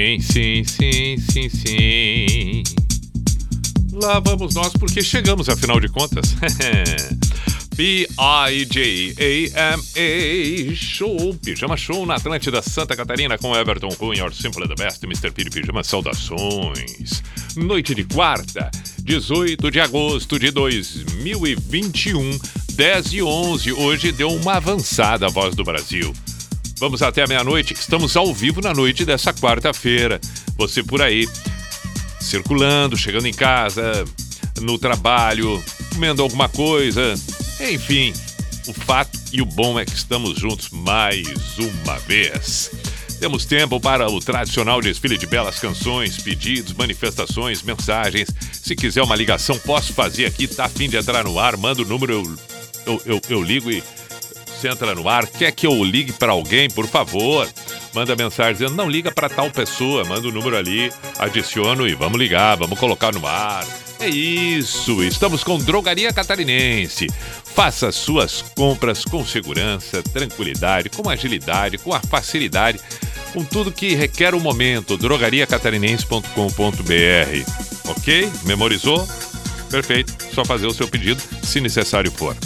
Sim, sim, sim, sim, sim. Lá vamos nós porque chegamos, afinal de contas. P-I-J-A-M-A Show, Pijama Show na Atlântida Santa Catarina com Everton Cunha, or Simple the Best, Mr. Piri Pijama, saudações. Noite de quarta, 18 de agosto de 2021, 10 e 11. Hoje deu uma avançada a voz do Brasil. Vamos até meia-noite, estamos ao vivo na noite dessa quarta-feira. Você por aí, circulando, chegando em casa, no trabalho, comendo alguma coisa, enfim. O fato e o bom é que estamos juntos mais uma vez. Temos tempo para o tradicional desfile de belas canções, pedidos, manifestações, mensagens. Se quiser uma ligação, posso fazer aqui. Tá afim de entrar no ar? Manda o número, eu, eu, eu, eu ligo e você entra no ar. Quer que eu ligue para alguém, por favor? Manda mensagem dizendo, não liga para tal pessoa. Manda o número ali, adiciono e vamos ligar, vamos colocar no ar. É isso, estamos com Drogaria Catarinense. Faça suas compras com segurança, tranquilidade, com agilidade, com a facilidade, com tudo que requer o momento. drogariacatarinense.com.br. Ok? Memorizou? Perfeito, só fazer o seu pedido se necessário for.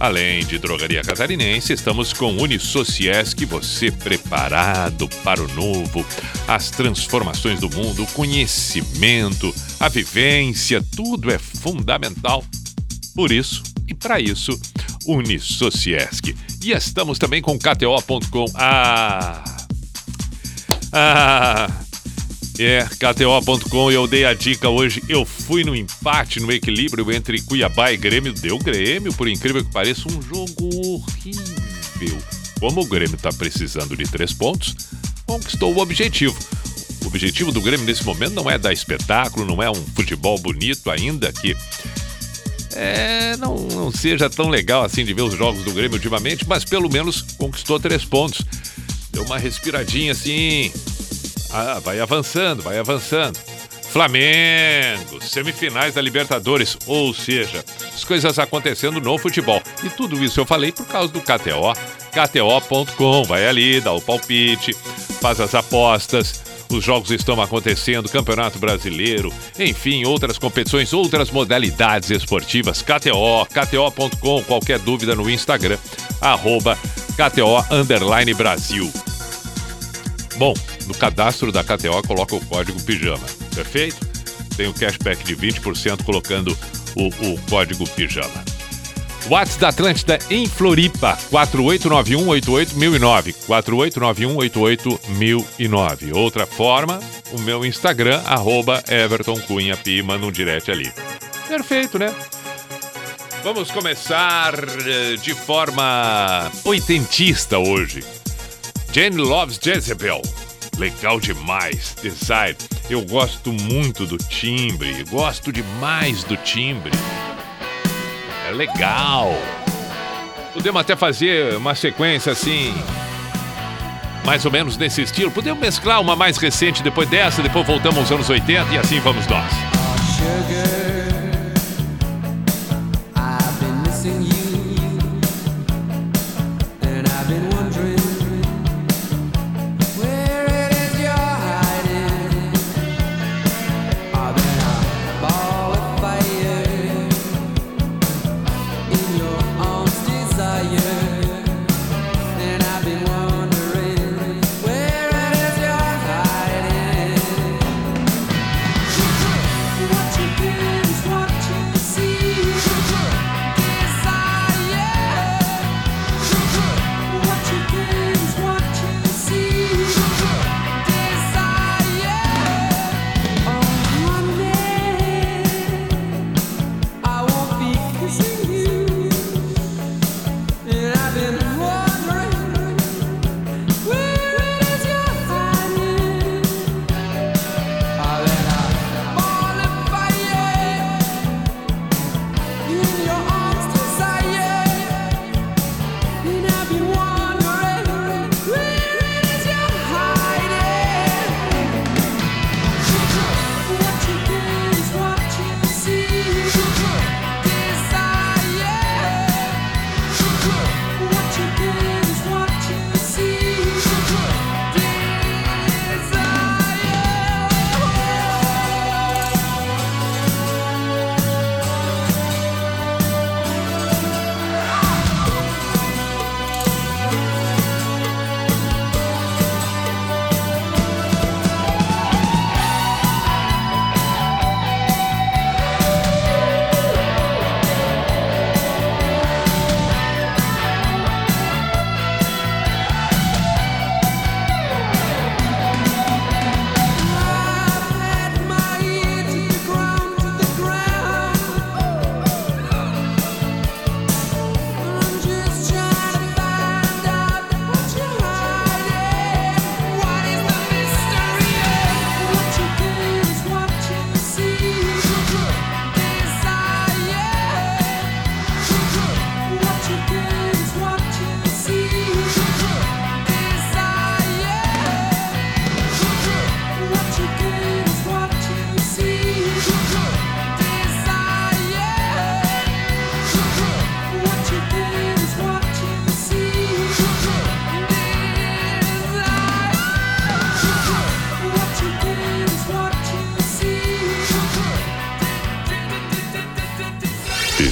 Além de Drogaria Catarinense, estamos com Unisociesc, você preparado para o novo, as transformações do mundo, o conhecimento, a vivência, tudo é fundamental. Por isso e para isso, Unisociesc. E estamos também com KTO.com. Ah! Ah! É, KTO.com, eu dei a dica hoje. Eu fui no empate, no equilíbrio entre Cuiabá e Grêmio. Deu Grêmio, por incrível que pareça, um jogo horrível. Como o Grêmio está precisando de três pontos, conquistou o objetivo. O objetivo do Grêmio nesse momento não é dar espetáculo, não é um futebol bonito ainda que é, não, não seja tão legal assim de ver os jogos do Grêmio ultimamente, mas pelo menos conquistou três pontos. Deu uma respiradinha assim, ah, vai avançando, vai avançando. Flamengo, semifinais da Libertadores, ou seja, as coisas acontecendo no futebol. E tudo isso eu falei por causa do KTO, KTO.com. Vai ali, dá o palpite, faz as apostas. Os jogos estão acontecendo, Campeonato Brasileiro, enfim, outras competições, outras modalidades esportivas. KTO, KTO.com. Qualquer dúvida no Instagram, arroba KTO Brasil. Bom, no cadastro da KTO coloca o código PIJAMA, perfeito? Tem o cashback de 20% colocando o, o código PIJAMA. WhatsApp da Atlântida em Floripa, 4891881009. 4891881009. Outra forma, o meu Instagram, arroba Everton Cunha Pi, manda um direct ali. Perfeito, né? Vamos começar eh, de forma oitentista hoje. Jane Loves Jezebel. Legal demais. Design. Eu gosto muito do timbre. Gosto demais do timbre. É legal. Podemos até fazer uma sequência assim. Mais ou menos nesse estilo. Podemos mesclar uma mais recente depois dessa, depois voltamos aos anos 80 e assim vamos nós.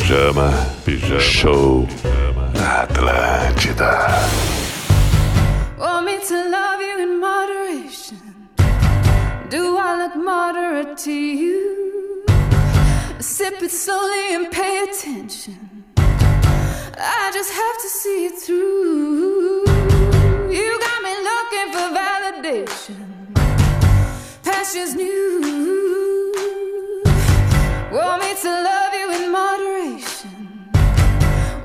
Pijama, pijama, show pijama. na Atlântida. Want me to love you in moderation? Do I look moderate to you? Sip it slowly and pay attention. I just have to see it through. You got me looking for validation. Pastures new. Want me to love you in moderation?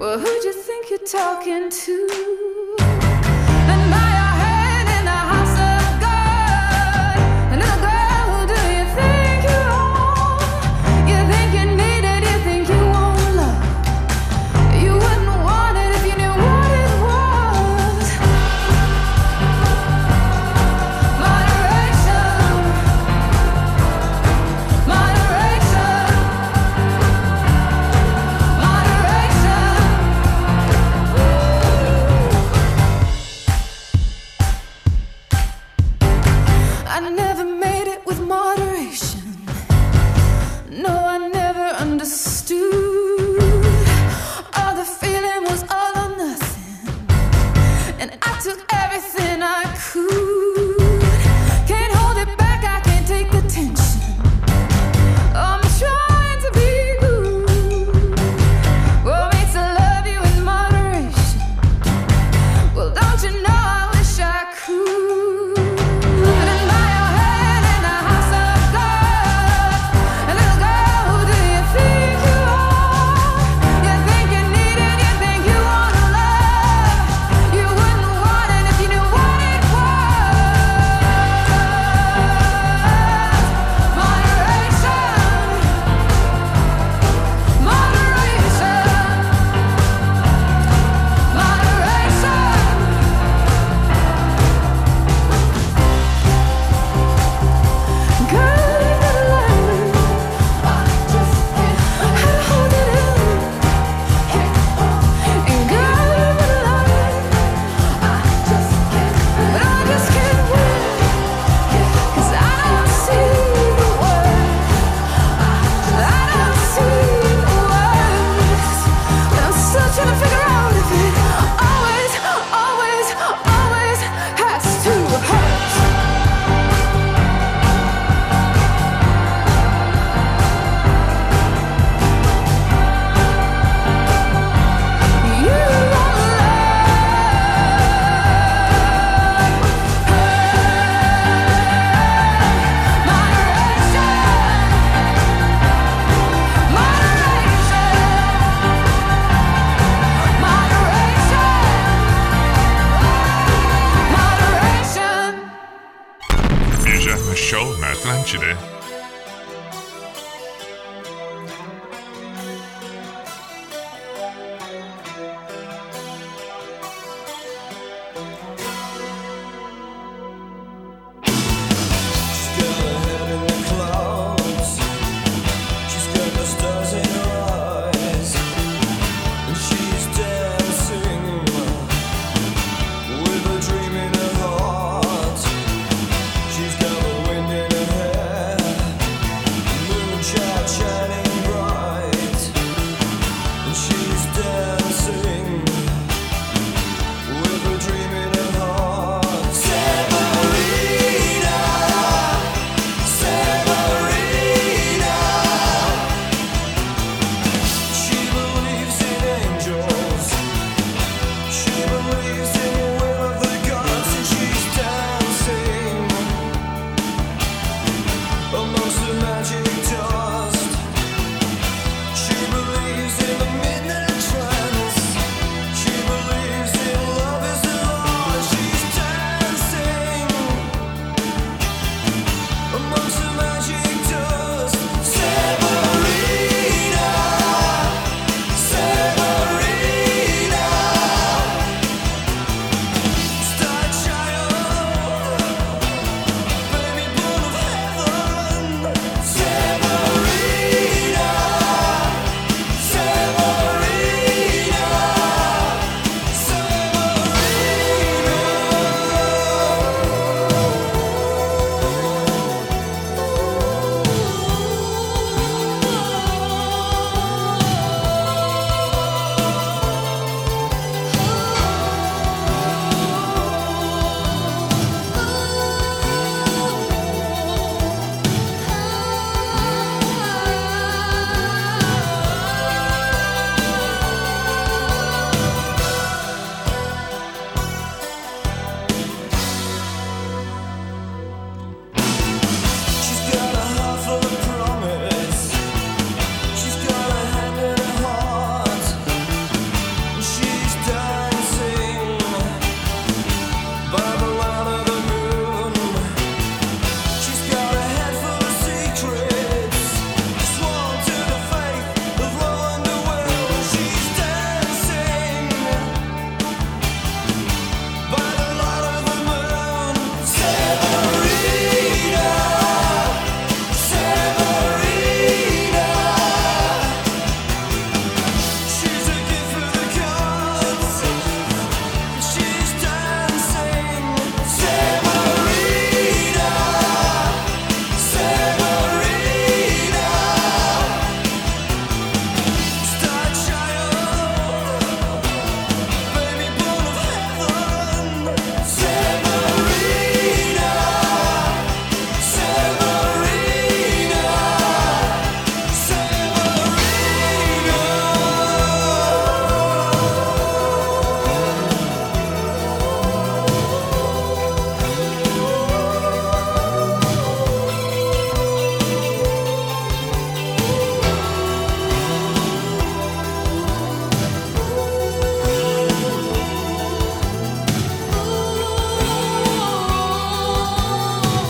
Well, who'd you think you're talking to?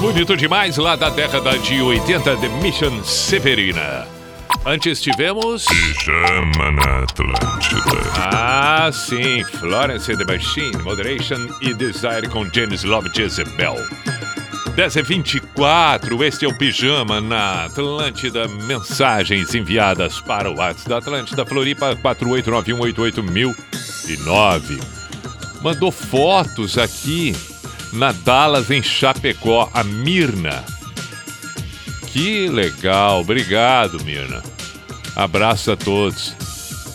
Bonito demais lá da década de 80, The Mission Severina. Antes tivemos. Pijama na Atlântida. Ah, sim, Florence and the Machine, Moderation e Desire com James Love Jezebel. 10 e 24 este é o Pijama na Atlântida. Mensagens enviadas para o WhatsApp da Atlântida Floripa 489188009. Mandou fotos aqui na Dallas, em Chapecó, a Mirna. Que legal, obrigado, Mirna. Abraço a todos.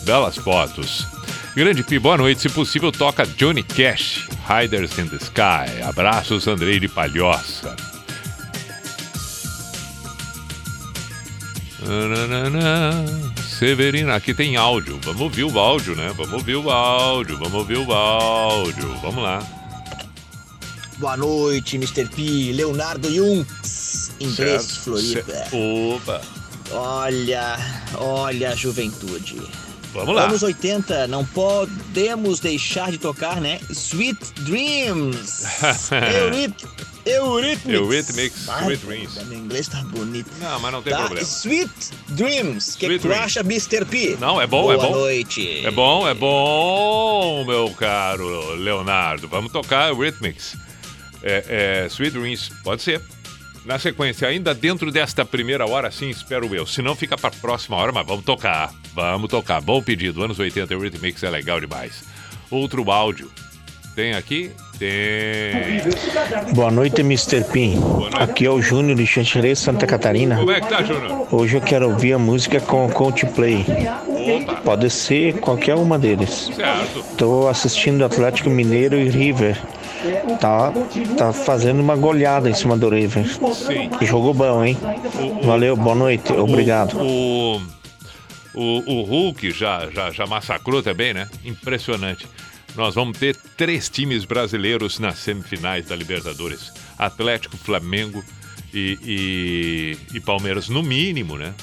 Belas fotos. Grande Pi, boa noite. Se possível, toca Johnny Cash, Riders in the Sky. Abraços, Andrei de Palhoça. Severina, aqui tem áudio. Vamos ouvir o áudio, né? Vamos ouvir o áudio, vamos ouvir o áudio. Vamos lá. Boa noite, Mr. P. Leonardo Jung, inglês Certo. Floripa. Ce- Opa, Olha, olha a juventude. vamos lá. Anos 80, não podemos deixar de tocar, né? Sweet Dreams. Euryth- Eurythmics. Eurythmics, Ai, Sweet Dreams. Meu inglês tá bonito. Não, mas não tem Tá? problema. Sweet Dreams. Que, Sweet que tu Dreams. acha, Mr. P? Não, é bom, Boa é bom. noite. É bom, é bom, meu caro Leonardo. Vamos tocar Rhythmics. É, é, Sweet Dreams, pode ser. Na sequência, ainda dentro desta primeira hora, sim, espero eu. Se não, fica pra próxima hora, mas vamos tocar. Vamos tocar. Bom pedido. Anos 80, Rhythmics é legal demais. Outro áudio. Tem aqui? Tem. Boa noite, Mr. Pim. noite. Aqui é o Júnior de Xanxerê, Santa Catarina. Como é que tá, Júnior? Hoje eu quero ouvir a música com Coldplay. Opa, Pode ser qualquer uma deles. certo. Tô assistindo Atlético Mineiro e River. Tá, tá fazendo uma goleada em cima do River. Sim. Jogo bom, hein? Valeu, boa noite, obrigado. O, o, o Hulk já, já, já massacrou também, né? Impressionante. Nós vamos ter três times brasileiros nas semifinais da Libertadores: Atlético, Flamengo e, e, e Palmeiras, no mínimo, né?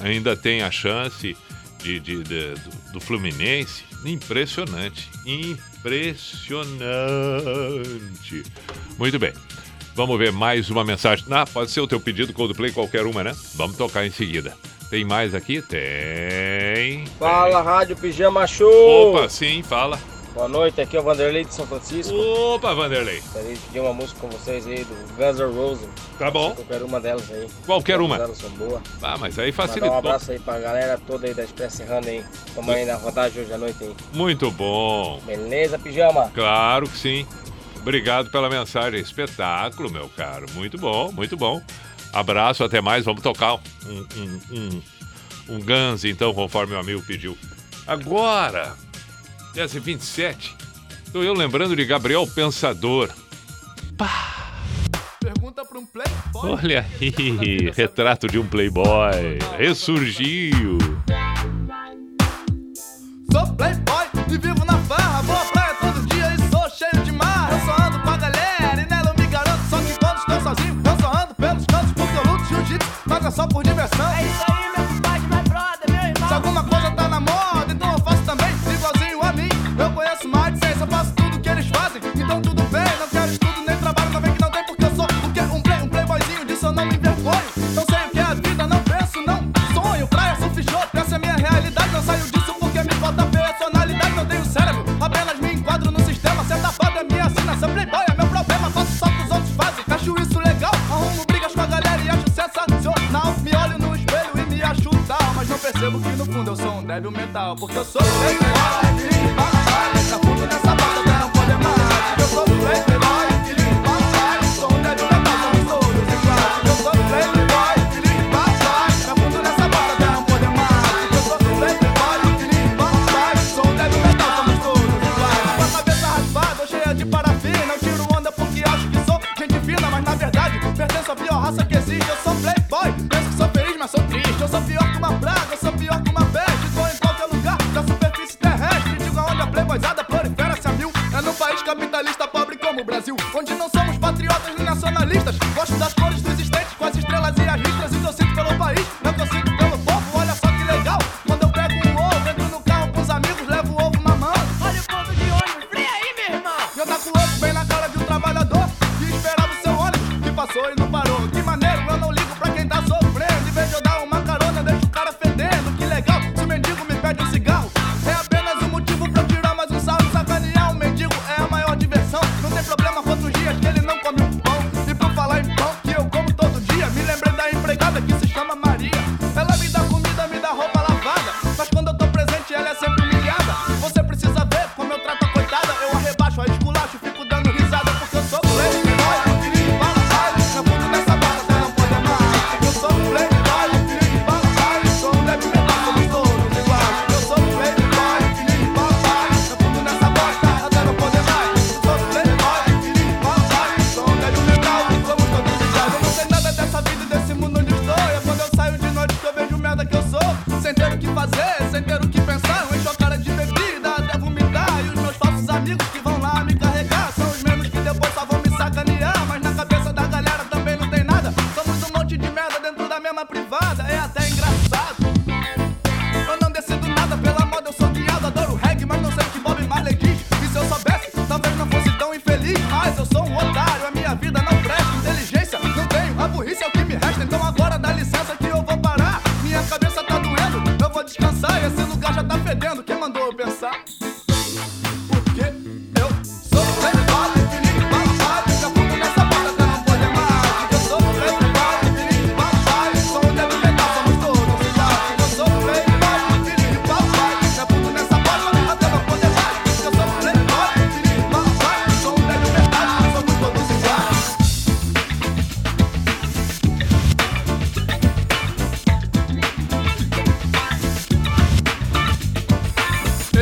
Ainda tem a chance de, de- de- do, do Fluminense. Impressionante. Impressionante. Muito bem. Vamos ver mais uma mensagem. Ah, pode ser o teu pedido Coldplay, qualquer uma, né? Vamos tocar em seguida. Tem mais aqui? Tem. Fala, Rádio Pijama Show! Opa, sim, fala. Boa noite, aqui é o Vanderlei de São Francisco. Opa, Vanderlei. Gostaria de pedir uma música com vocês aí do Guns N' Roses. Tá bom. Qualquer uma delas aí. Qualquer uma. Elas são boas. Ah, mas aí Mandar um abraço aí pra galera toda aí da Express Serrana aí. Tamo aí na rodagem hoje à noite aí. Muito bom. Beleza, Pijama? Claro que sim. Obrigado pela mensagem. Espetáculo, meu caro. Muito bom, muito bom. Abraço, até mais. Vamos tocar um, um, um, um Guns, então, conforme o amigo pediu. Agora, 10h27, estou eu lembrando de Gabriel Pensador. Pergunta pra um playboy. Olha aí, retrato de um playboy. Ressurgiu. Sou playboy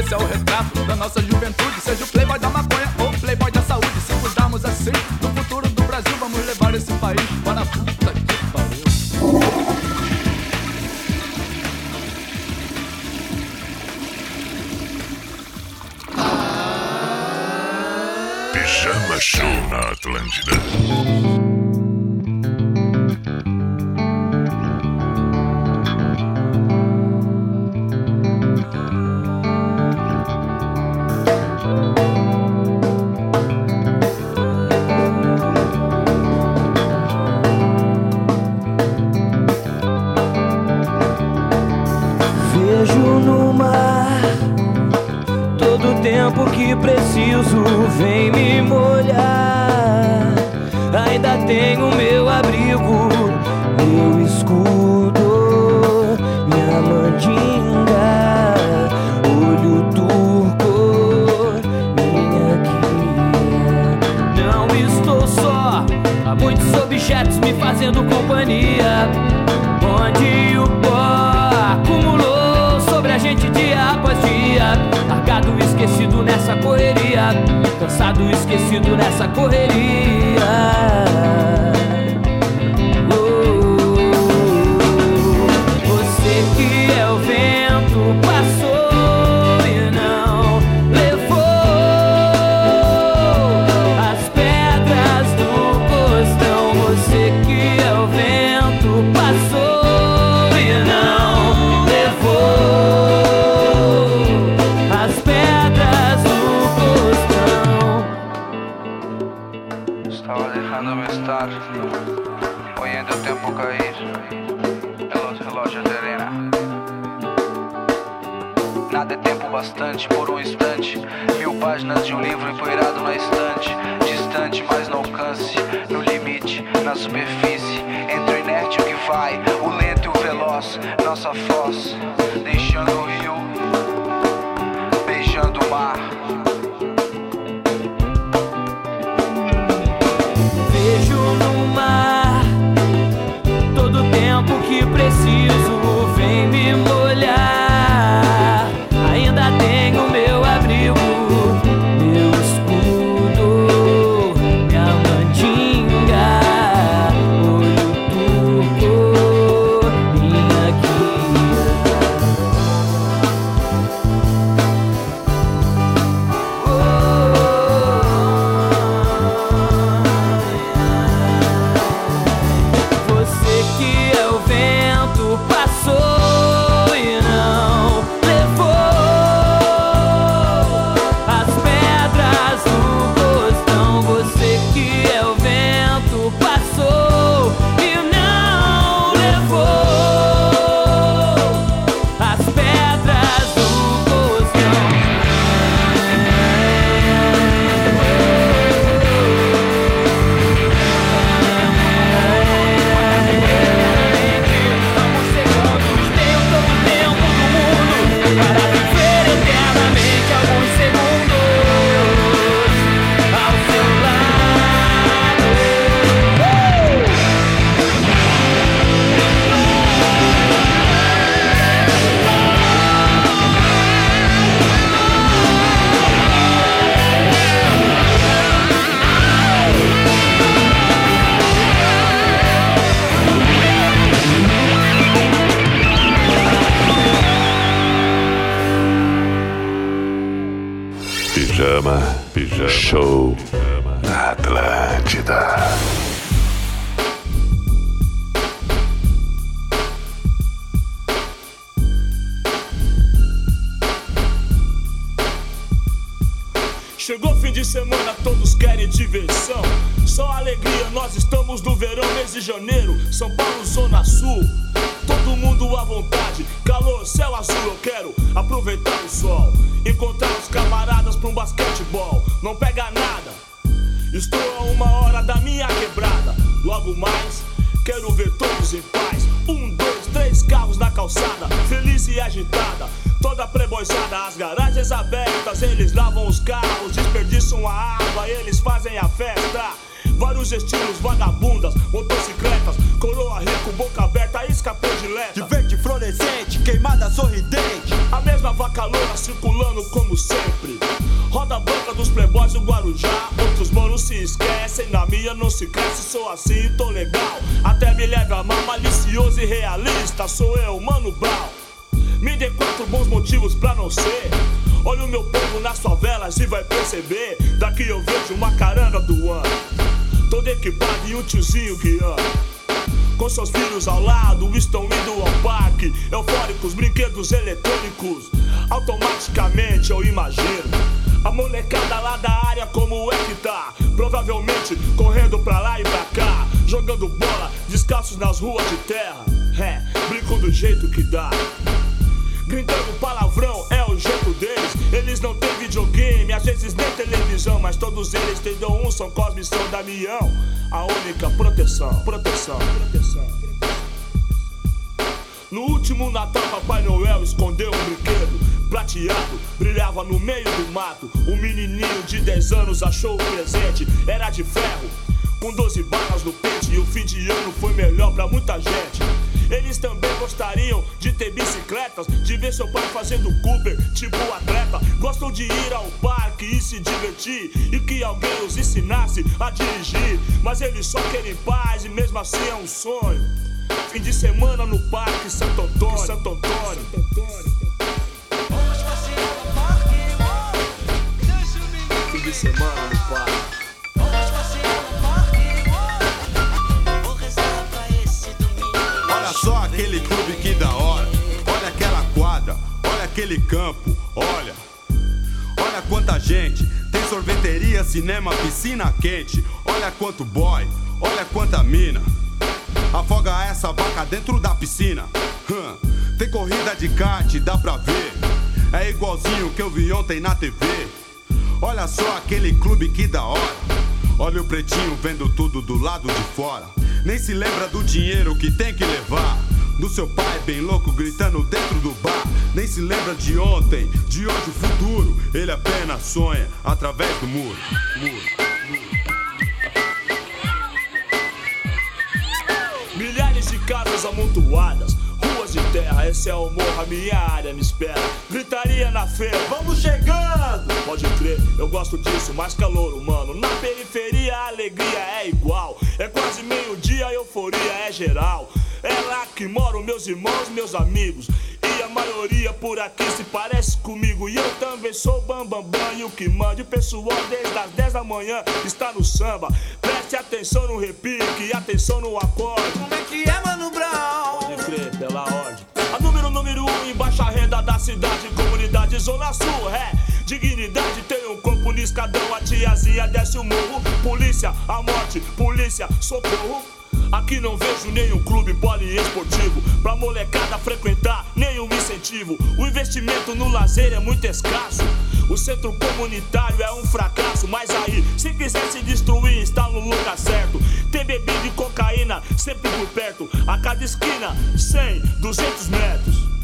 Esse é o retrato da nossa juventude. Seja o playboy da maconha ou playboy da saúde. Se mudarmos assim, no futuro do Brasil, vamos levar esse país para a puta que pariu. Pijama Show na Atlântida. preciso, vem me esquecido nessa correria. estante, distante, mas no alcance, no limite, na superfície, entre o inerte e o que vai, o lento e o veloz, nossa foz, deixando o rio, beijando o mar. Damião. A única proteção, proteção, proteção. No último Natal, Papai Noel escondeu um brinquedo prateado, brilhava no meio do mato. Um menininho de 10 anos achou o presente, era de ferro, com 12 balas no pente. E o fim de ano foi melhor pra muita gente. Eles também gostariam de ter bicicletas, de ver seu pai fazendo Cooper, tipo atleta. Gostam de ir ao parque e se divertir, alguém os ensinasse a dirigir. Mas eles só querem paz e mesmo assim é um sonho. Fim de semana no parque Santo Antônio, Santo Antônio. Cinema, piscina quente. Olha quanto boy, olha quanta mina. Afoga essa vaca dentro da piscina. Hum, Tem corrida de kart, dá pra ver. É igualzinho que eu vi ontem na TV. Olha só aquele clube que da hora. Olha o pretinho vendo tudo do lado de fora. Nem se lembra do dinheiro que tem que levar. Do seu pai bem louco gritando dentro do bar. Nem se lembra de ontem, de hoje o futuro. Ele apenas sonha através do muro. muro. Milhares de casas amontoadas, terra, esse é o morro, a minha área me espera. Gritaria na feira, vamos chegando! Pode crer, eu gosto disso, mais calor humano. Na periferia a alegria é igual, é quase meio-dia, euforia é geral. É lá que moram meus irmãos, meus amigos. E a maioria por aqui se parece comigo. E eu também sou bambambam bam, bam, e o que manda. O pessoal desde as 10 da manhã está no samba. Preste atenção no repique, atenção no acorde. Como é que é, Mano Brown? Baixa renda da cidade, comunidade Zona Sul, é. Dignidade tem um corpo no escadão, a tiazinha desce o morro. Polícia, a morte, polícia, socorro. Aqui não vejo nenhum clube poliesportivo pra molecada frequentar, nenhum incentivo. O investimento no lazer é muito escasso. O centro comunitário é um fracasso, mas aí, se quiser se destruir, está no lugar certo. Tem bebida e cocaína sempre por perto, a cada esquina, 100, 200 metros.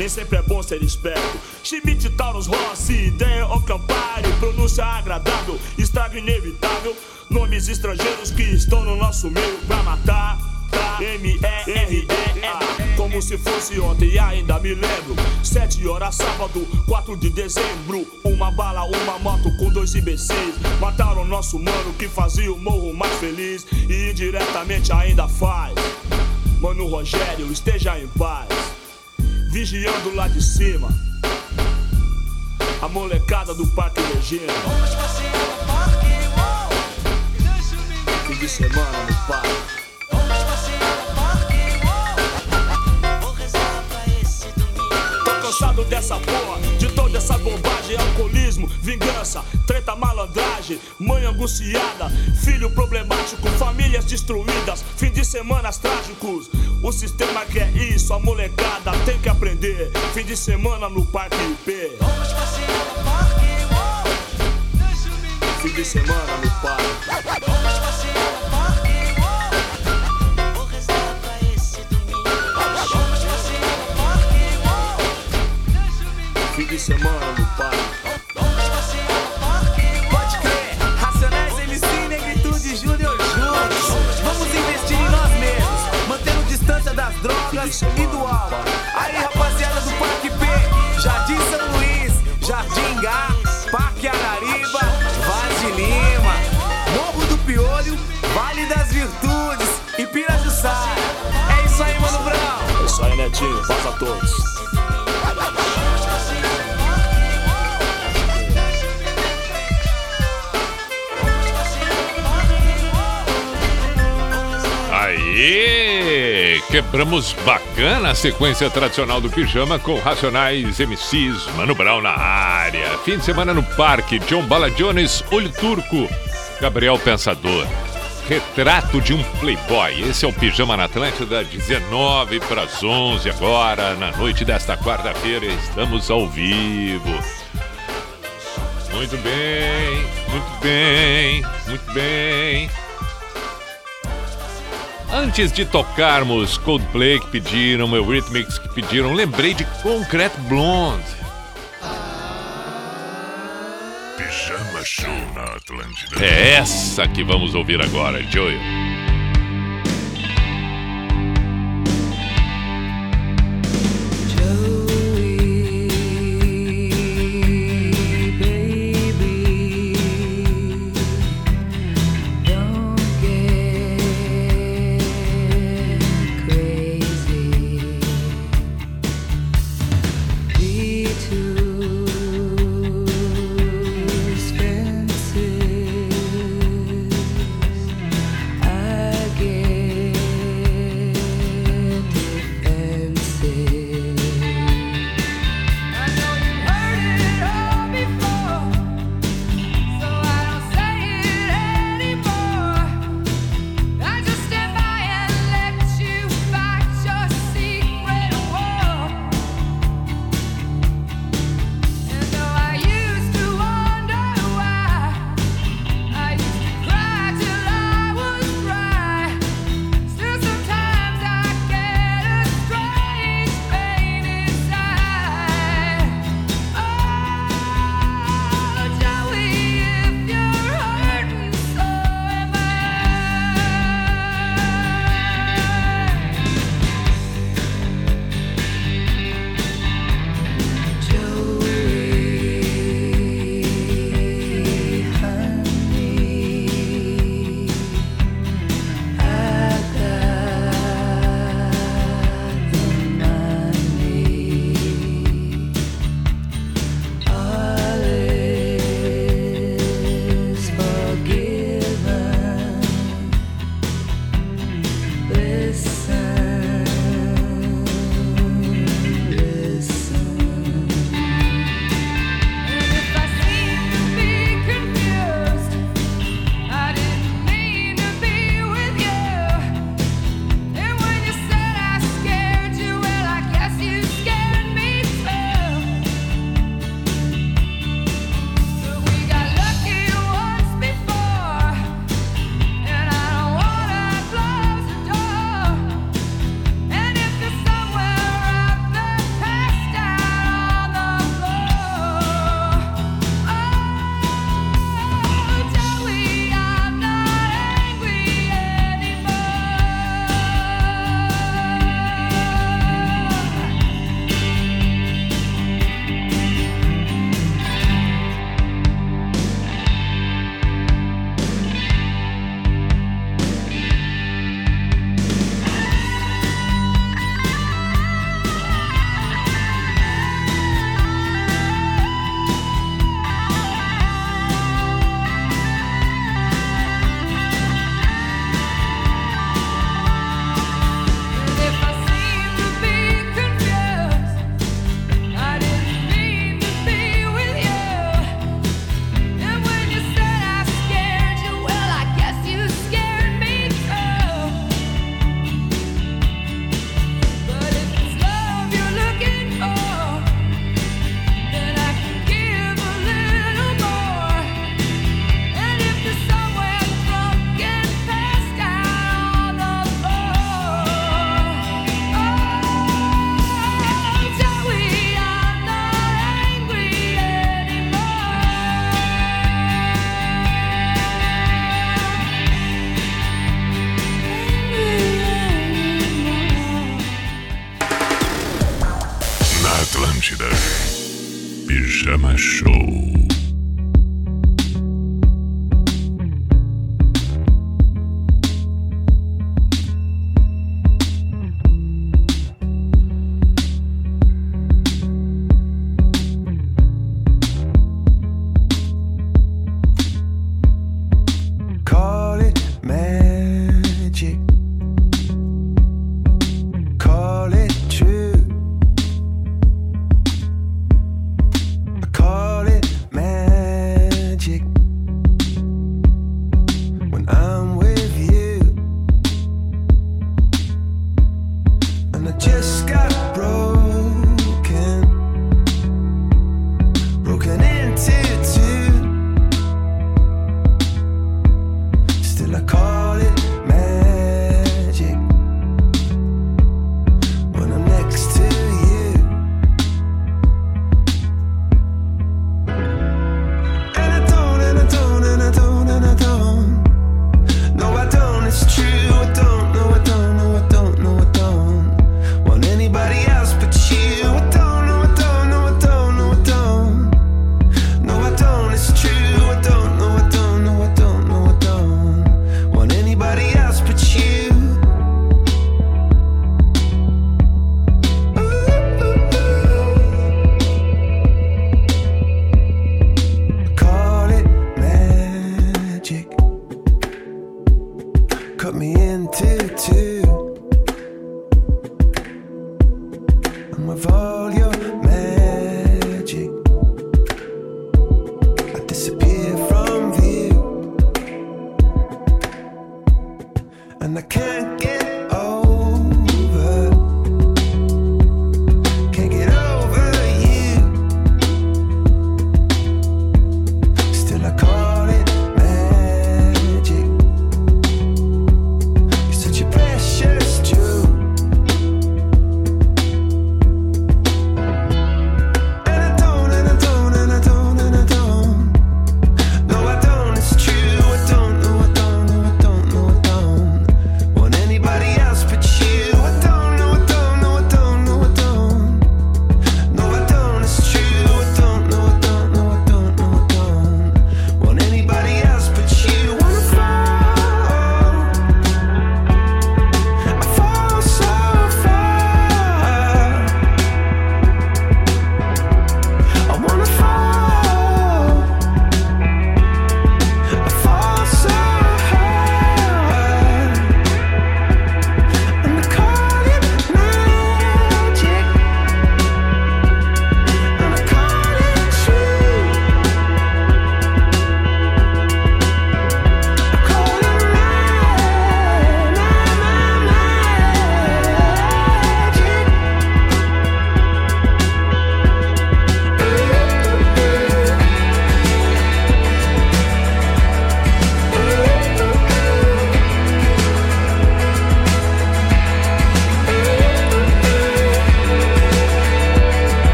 Nem sempre é bom ser esperto. Schmidt, Taurus, Rossi, ideia ou. Pronúncia agradável, estrago inevitável. Nomes estrangeiros que estão no nosso meio pra matar. Tá? M-E-R-E-A Como se fosse ontem, ainda me lembro 7 horas, sábado, 4 de dezembro Uma bala, uma moto com dois imbecis Mataram nosso mano que fazia o morro mais feliz E indiretamente ainda faz Mano Rogério, esteja em paz vigiando lá de cima. A molecada do Parque Regina. Fim de semana no parque. Cansado dessa porra, de toda essa bobagem, alcoolismo, vingança, treta, malandragem, mãe angustiada, filho problemático, famílias destruídas, fim de semanas trágicos. O sistema quer isso, a molecada tem que aprender. Fim de semana no Parque IP. Fim de semana no parque. Fim de semana no parque. Das drogas e do álcool. Aí, rapaziada do Parque P, Jardim São Luís, Jardim Gá, Parque Arariba, Vaz de Lima, Morro do Piolho, Vale das Virtudes e Pirajussara. É isso aí, Mano Brown. É isso aí, Netinho. Paz a todos. Aê! Quebramos bacana a sequência tradicional do pijama com Racionais MCs, Mano Brown na área. Fim de semana no parque, John Bala Jones, Olho Turco, Gabriel Pensador. Retrato de um Playboy. Esse é o Pijama na Atlântida, 19 para as 11 agora, na noite desta quarta-feira. Estamos ao vivo. Muito bem, muito bem, muito bem. Antes de tocarmos Coldplay que pediram, Eurythmics que pediram, lembrei de Concrete Blonde. Pijama Show na Atlântida. É essa que vamos ouvir agora, Joel.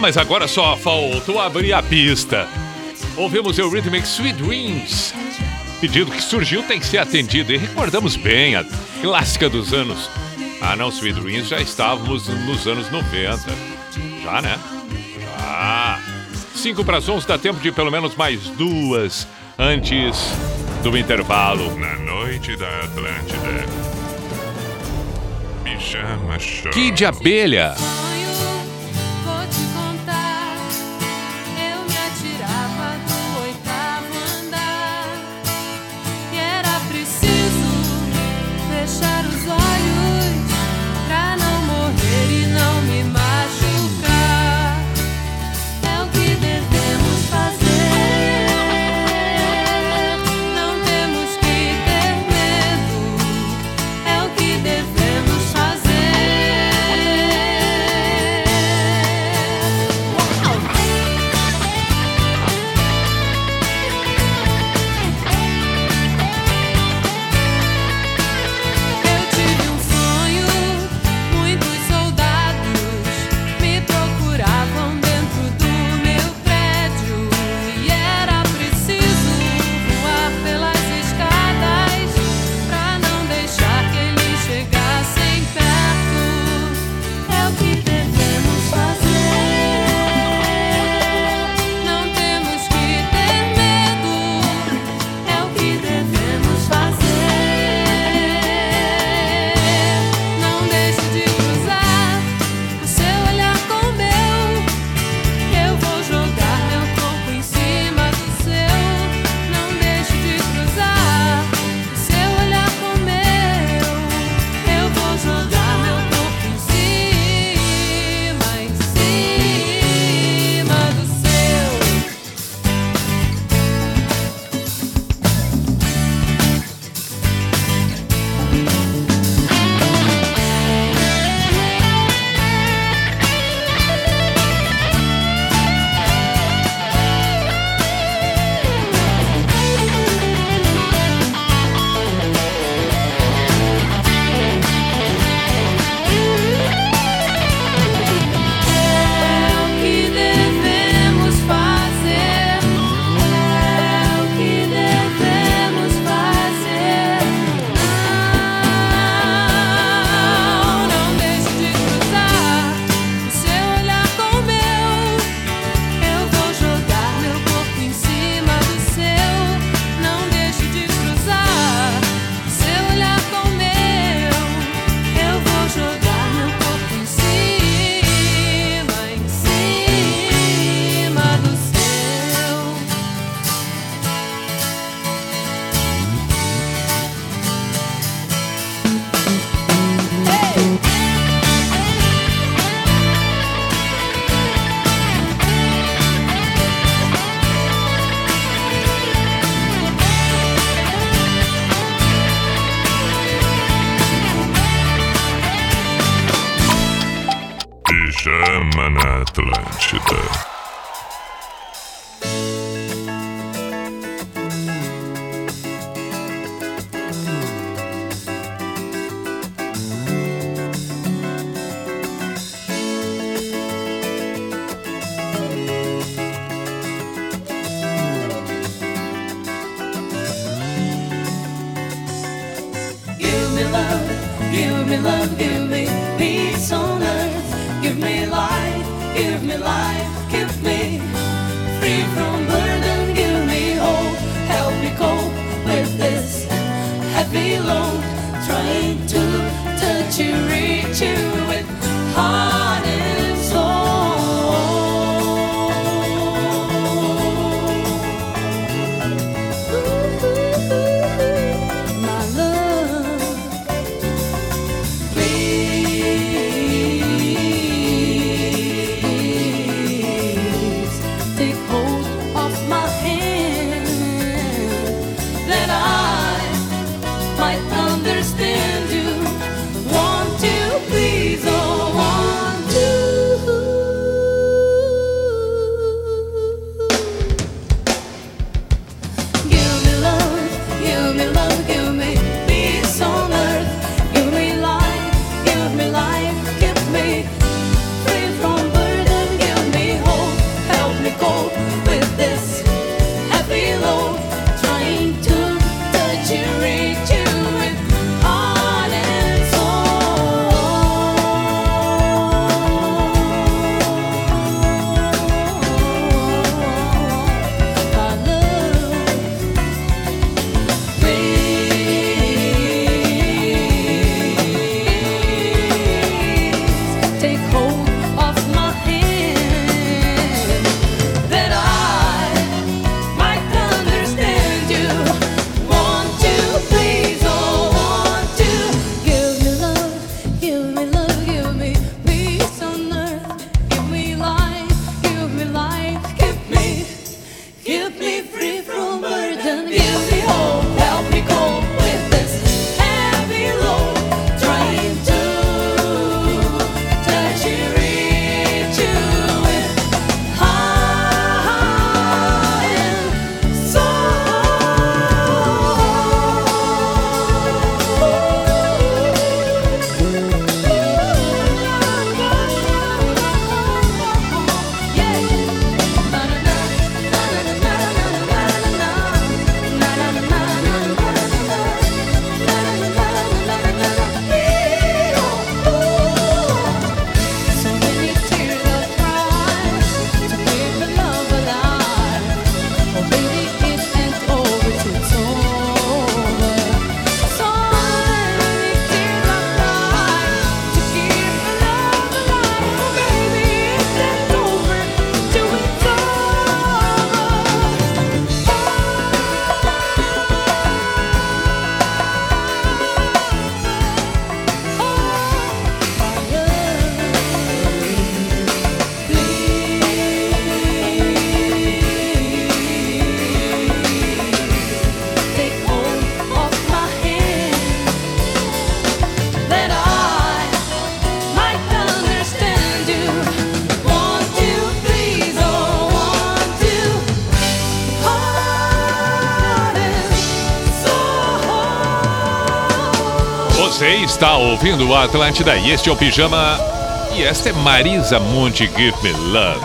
mas agora só faltou abrir a pista. Ouvimos o Rhythmic Sweet Dreams. Pedido que surgiu tem que ser atendido e recordamos bem a clássica dos anos. Ah não, Sweet Dreams já estávamos nos anos 90. Já, né? Já. 5 para as 11 dá tempo de pelo menos mais duas antes do intervalo. Na noite da Atlântida. Pijama Show. Que de abelha. love, give me peace on earth. Give me life, give me life, keep me free from burden. Give me hope, help me cope with this heavy load. Trying to touch you, reach you. Você está ouvindo o Atlântida e este é o Pijama. E esta é Marisa Monte Give Me Love.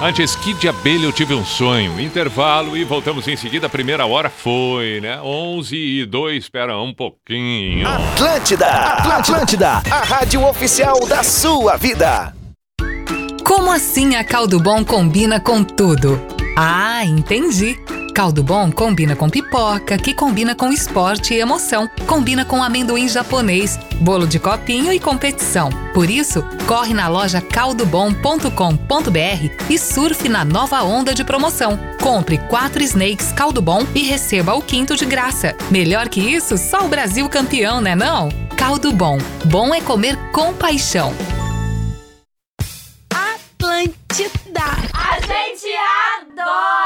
Antes, Kid de Abelha, eu tive um sonho. Intervalo e voltamos em seguida. A primeira hora foi, né? 11 e 2, espera um pouquinho. Atlântida, Atlântida, a rádio oficial da sua vida. Como assim a Caldo Bom combina com tudo? Ah, entendi. Caldo Bom combina com pipoca, que combina com esporte e emoção, combina com amendoim japonês, bolo de copinho e competição. Por isso, corre na loja caldobom.com.br e surfe na nova onda de promoção. Compre quatro Snakes Caldo Bom e receba o quinto de graça. Melhor que isso, só o Brasil campeão, né não? Caldo Bom. Bom é comer com paixão. Atlântida. A gente adora!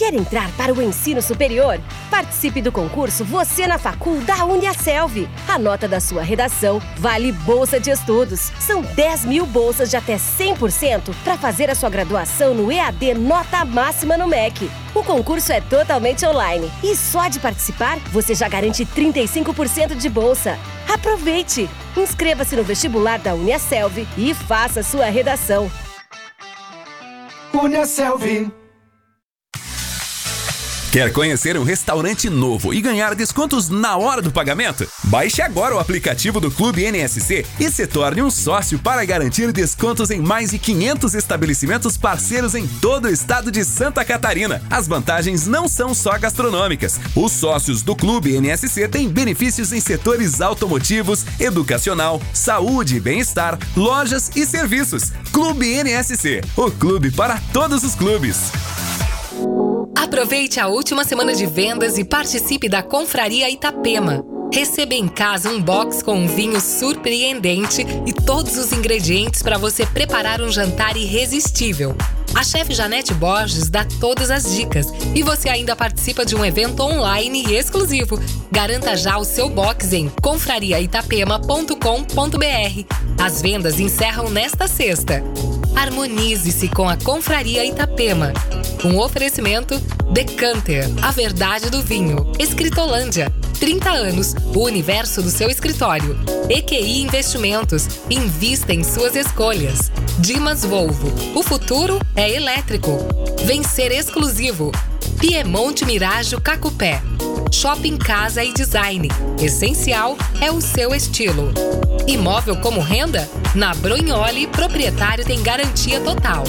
Quer entrar para o ensino superior? Participe do concurso Você na Facul da Uniaselv. A nota da sua redação vale bolsa de estudos. São 10 mil bolsas de até 100% para fazer a sua graduação no EAD Nota Máxima no MEC. O concurso é totalmente online e só de participar você já garante 35% de bolsa. Aproveite! Inscreva-se no vestibular da Uniaselv e faça sua redação. Uniaselv. Quer conhecer um restaurante novo e ganhar descontos na hora do pagamento? Baixe agora o aplicativo do Clube NSC e se torne um sócio para garantir descontos em mais de 500 estabelecimentos parceiros em todo o estado de Santa Catarina. As vantagens não são só gastronômicas. Os sócios do Clube NSC têm benefícios em setores automotivos, educacional, saúde e bem-estar, lojas e serviços. Clube NSC, o clube para todos os clubes. Aproveite a última semana de vendas e participe da Confraria Itapema. Receba em casa um box com um vinho surpreendente e todos os ingredientes para você preparar um jantar irresistível. A chefe Janete Borges dá todas as dicas e você ainda participa de um evento online exclusivo. Garanta já o seu box em confrariaitapema.com.br. As vendas encerram nesta sexta. Harmonize-se com a Confraria Itapema. Um oferecimento Decanter, a verdade do vinho. Escritolândia, 30 anos, o universo do seu escritório. EQI Investimentos, invista em suas escolhas. Dimas Volvo, o futuro é elétrico. Vencer exclusivo. Piemonte Mirajo Cacupé. Shopping Casa e Design. Essencial é o seu estilo. Imóvel como renda? Na Brunholi, proprietário tem garantia total.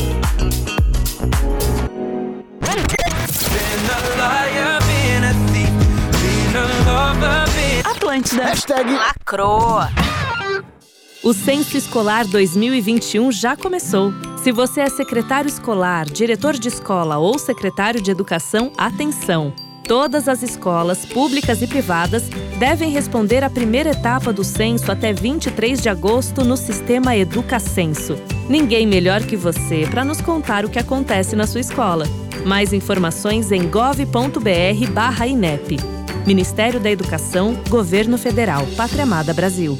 Atlântida. Hashtag lacroa. O Censo Escolar 2021 já começou. Se você é secretário escolar, diretor de escola ou secretário de educação, atenção! Todas as escolas, públicas e privadas, devem responder à primeira etapa do censo até 23 de agosto no sistema Educacenso. Ninguém melhor que você para nos contar o que acontece na sua escola. Mais informações em gov.br/inep. Ministério da Educação, Governo Federal, Pátria Amada Brasil.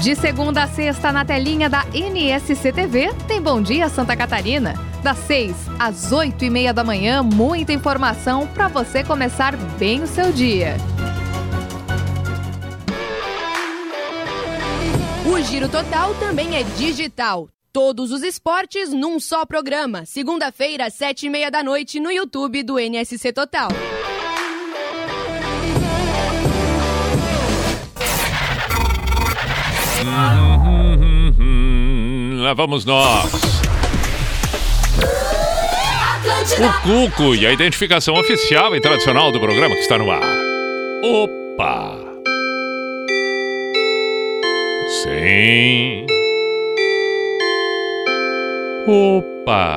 De segunda a sexta, na telinha da NSC TV, tem Bom Dia Santa Catarina. Das 6 às 8 e meia da manhã, muita informação para você começar bem o seu dia. O Giro Total também é digital. Todos os esportes num só programa. Segunda-feira, sete e meia da noite, no YouTube do NSC Total. Hum, lá vamos nós. O Cuco e a identificação oficial e tradicional do programa que está no ar. Opa! Sim. Opa!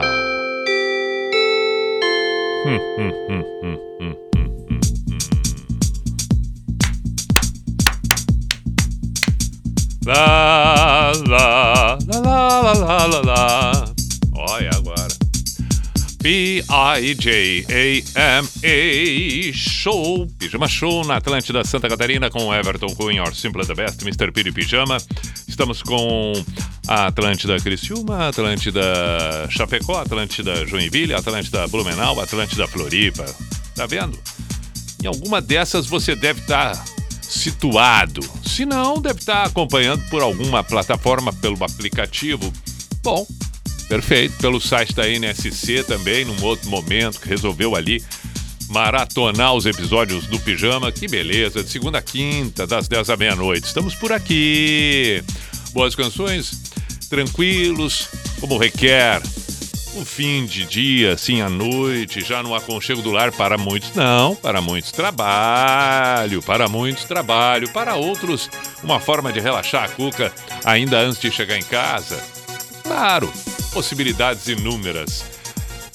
Hum, hum, hum, hum, hum, hum, lá, lá, lá, lá, lá, lá, lá. Olha agora. P-I-J-A-M-A Show, Pijama Show na Atlântida Santa Catarina com Everton Cunha, Or Simple the Best, Mr. Piri Pijama. Estamos com a Atlântida Criciúma, Atlântida Chapecó, Atlântida Joinville, Atlântida Blumenau, Atlântida Floripa. Tá vendo? Em alguma dessas você deve estar situado. Se não, deve estar acompanhando por alguma plataforma, pelo aplicativo. Bom, perfeito. Pelo site da NSC também, num outro momento, que resolveu ali maratonar os episódios do Pijama. Que beleza, de segunda a quinta, das 10 à meia-noite. Estamos por aqui. Boas canções, tranquilos, como requer. Um fim de dia, assim, à noite, já no aconchego do lar, para muitos não, para muitos trabalho, para muitos trabalho, para outros uma forma de relaxar a cuca ainda antes de chegar em casa. Claro, possibilidades inúmeras.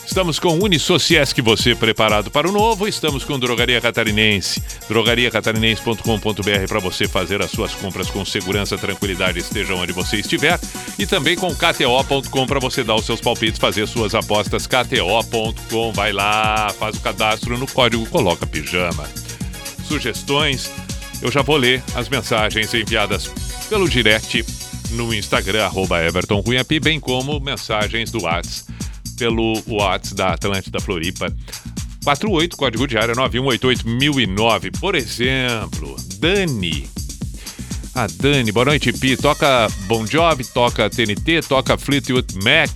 Estamos com Unisociesc você preparado para o novo. Estamos com Drogaria Catarinense. drogariacatarinense.com.br para você fazer as suas compras com segurança, tranquilidade, esteja onde você estiver. E também com KTO.com para você dar os seus palpites, fazer suas apostas. KTO.com, vai lá, faz o cadastro no código, coloca pijama. Sugestões, eu já vou ler as mensagens enviadas pelo direct no Instagram, arroba Everton bem como mensagens do WhatsApp pelo WhatsApp da Atlântida Floripa. 48, código de área 9188009. Por exemplo, Dani. A Dani, boa noite, Pi. Toca Bon Jovi, toca TNT, toca Fleetwood Mac.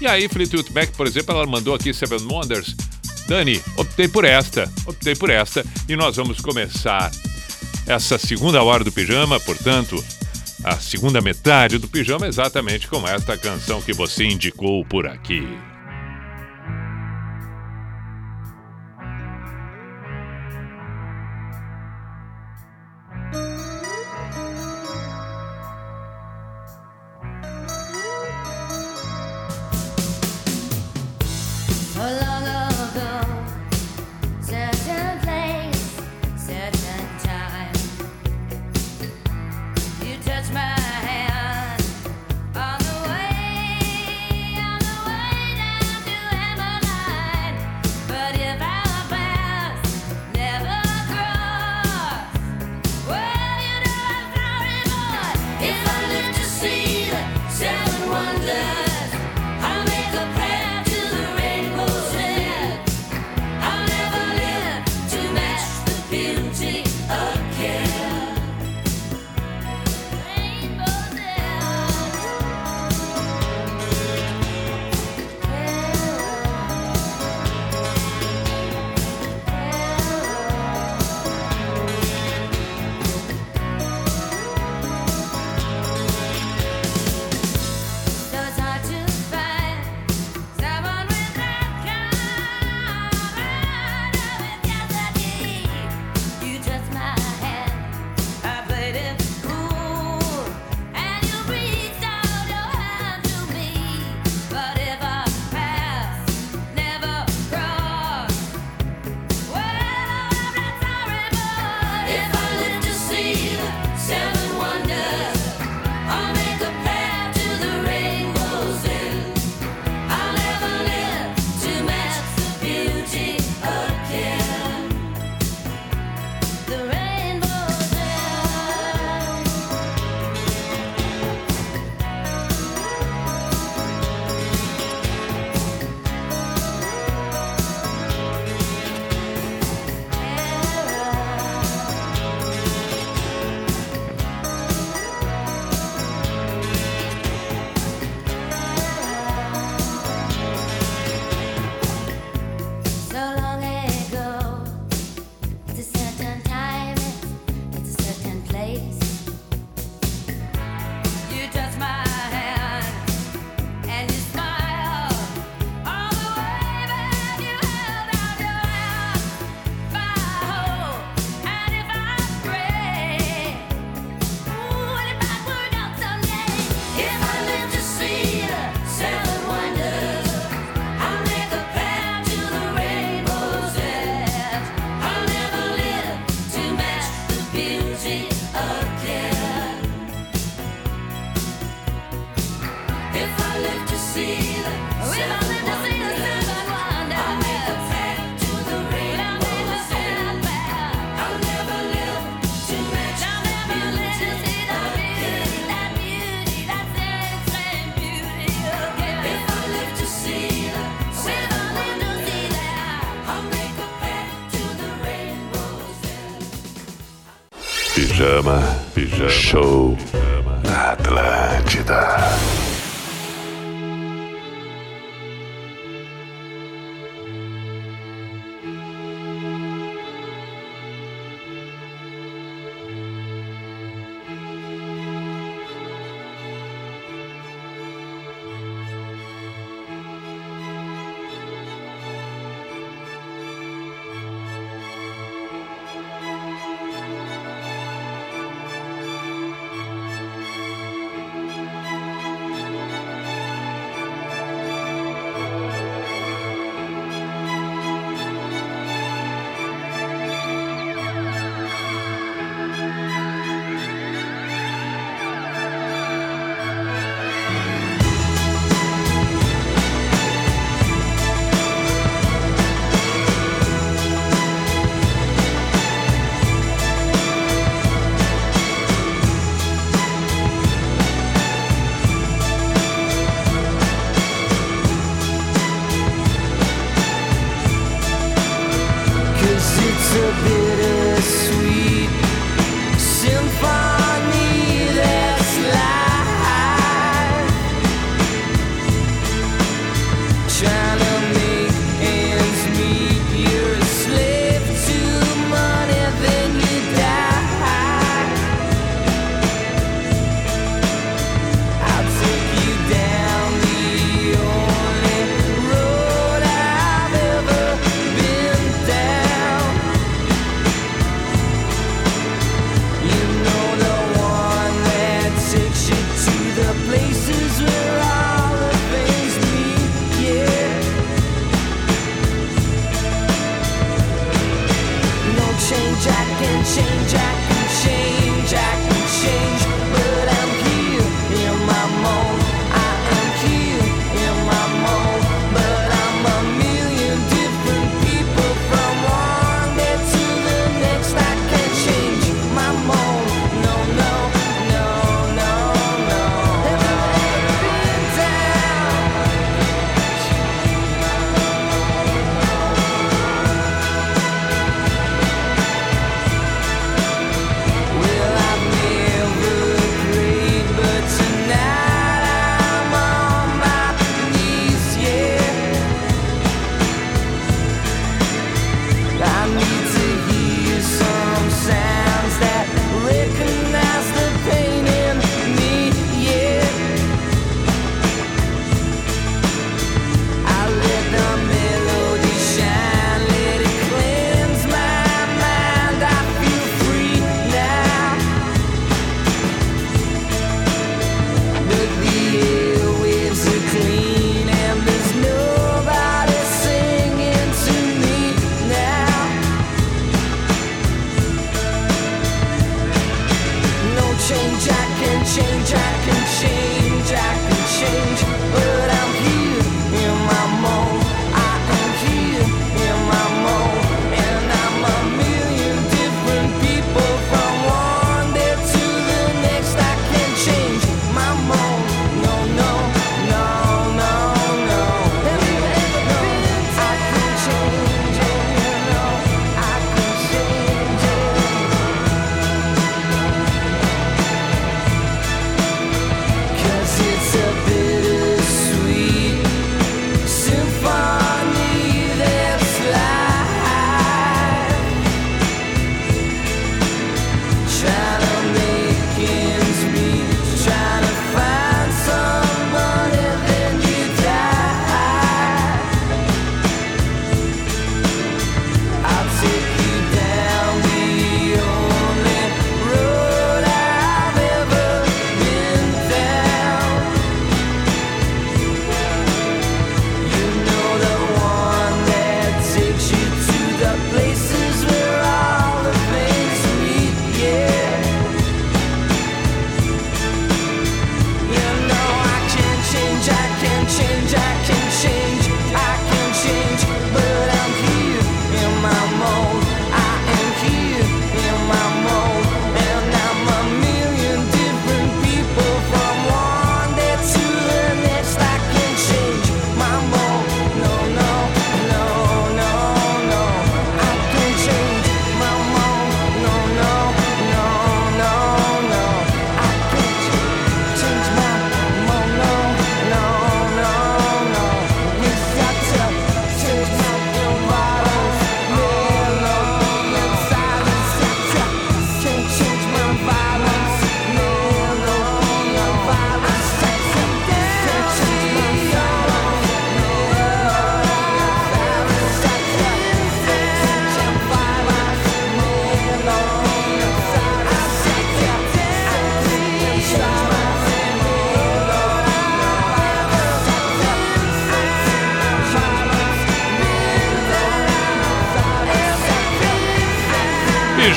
E aí, Fleetwood Mac, por exemplo, ela mandou aqui Seven Wonders. Dani, optei por esta, optei por esta. E nós vamos começar essa segunda hora do pijama, portanto, a segunda metade do pijama exatamente com esta canção que você indicou por aqui.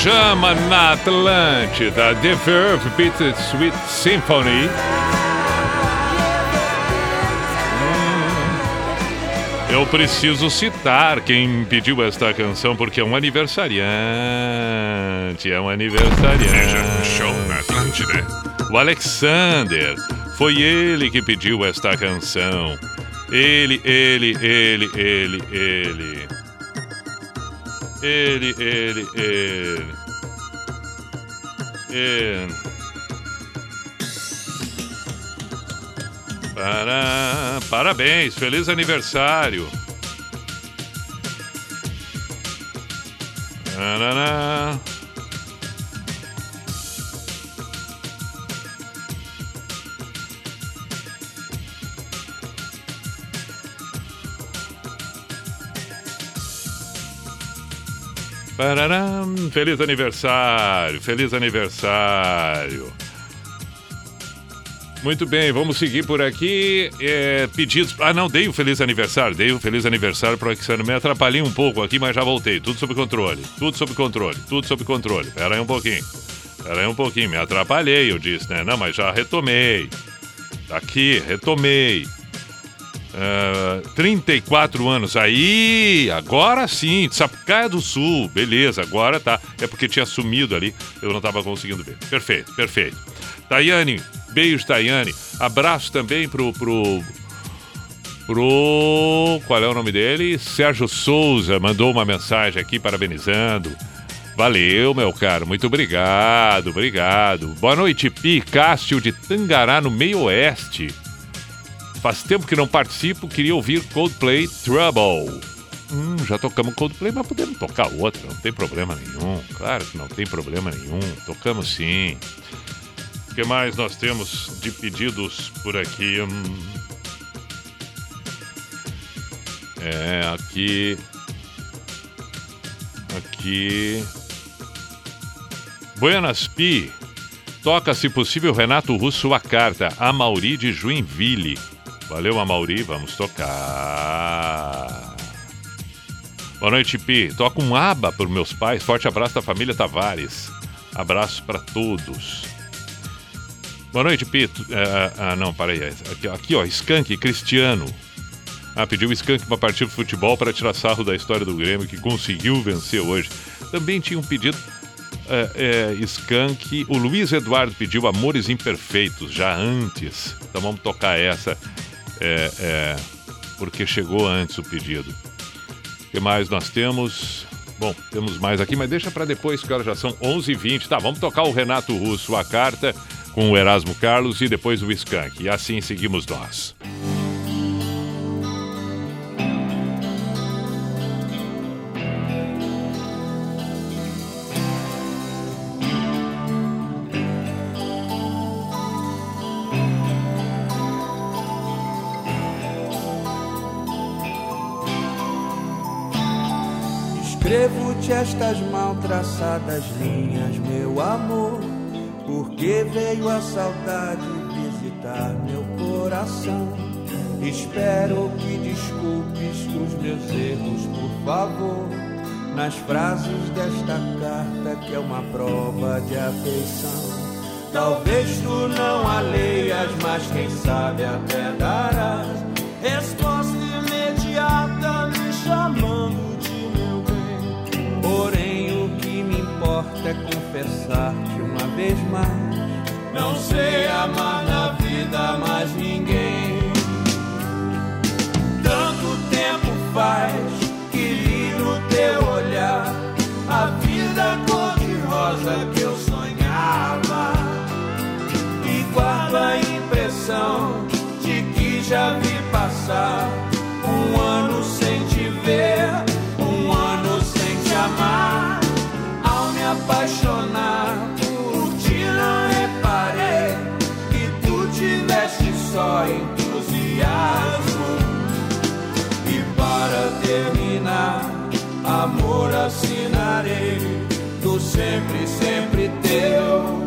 Pijama na Atlântida, The Verve Bittersweet Symphony. Hum. Eu preciso citar quem pediu esta canção porque é um aniversariante. É um aniversariante. Veja show na Atlântida. O Alexander. Foi ele que pediu esta canção. Ele, ele, ele, ele, ele. Ele, ele, ele. Ele. Para... Parabéns, feliz aniversário. Feliz aniversário, feliz aniversário. Muito bem, vamos seguir por aqui. É, pedidos. Ah, não, dei o feliz aniversário. Dei o feliz aniversário para o Alexandre. Me atrapalhei um pouco aqui, mas já voltei. Tudo sob controle. Tudo sob controle. Tudo sob controle. Pera aí um pouquinho. Pera aí um pouquinho. Me atrapalhei, eu disse, né? Não, mas já retomei. Tá aqui, retomei. Ah, 34 anos. Aí, agora sim, Sapucaia do Sul. Beleza, agora tá. É porque tinha sumido ali, eu não tava conseguindo ver. Perfeito, perfeito. Tayane, beijo, Tayane. Abraço também pro. pro pro. Qual é o nome dele? Sérgio Souza mandou uma mensagem aqui parabenizando. Valeu, meu caro. Muito obrigado, obrigado. Boa noite, Pi. Cássio de Tangará, no Meio Oeste. Faz tempo que não participo, queria ouvir Coldplay Trouble. Hum, já tocamos Coldplay, mas podemos tocar outra, não tem problema nenhum. Claro que não tem problema nenhum. Tocamos sim. O que mais nós temos de pedidos por aqui? Hum. É, aqui. Aqui. Buenas Pi. Toca, se possível, Renato Russo a carta. A Mauri de Joinville. Valeu, Amauri. Vamos tocar. Boa noite, Pi. Toca um aba para meus pais. Forte abraço da família Tavares. Abraço para todos. Boa noite, Pi. É, ah, não, parei. Aqui, aqui, ó. Skank Cristiano. Ah, pediu o Skank para partir do futebol para tirar sarro da história do Grêmio, que conseguiu vencer hoje. Também tinha um pedido. É, é, Skank. O Luiz Eduardo pediu Amores Imperfeitos, já antes. Então vamos tocar essa. É, é, porque chegou antes o pedido. O que mais nós temos? Bom, temos mais aqui, mas deixa para depois, que horas já são 11h20. Tá, vamos tocar o Renato Russo, a carta, com o Erasmo Carlos e depois o Skank. E assim seguimos nós. Estas mal traçadas linhas, meu amor, porque veio a saudade visitar meu coração. Espero que desculpes os meus erros, por favor, nas frases desta carta que é uma prova de afeição. Talvez tu não a leias, mas quem sabe até darás resposta imediata me chamando importa é confessar-te uma vez mais. Não sei amar na vida mais ninguém. Tanto tempo faz que li no teu olhar a vida cor-de-rosa que eu sonhava. E guardo a impressão de que já vi passar amor assinarei do sempre, sempre teu.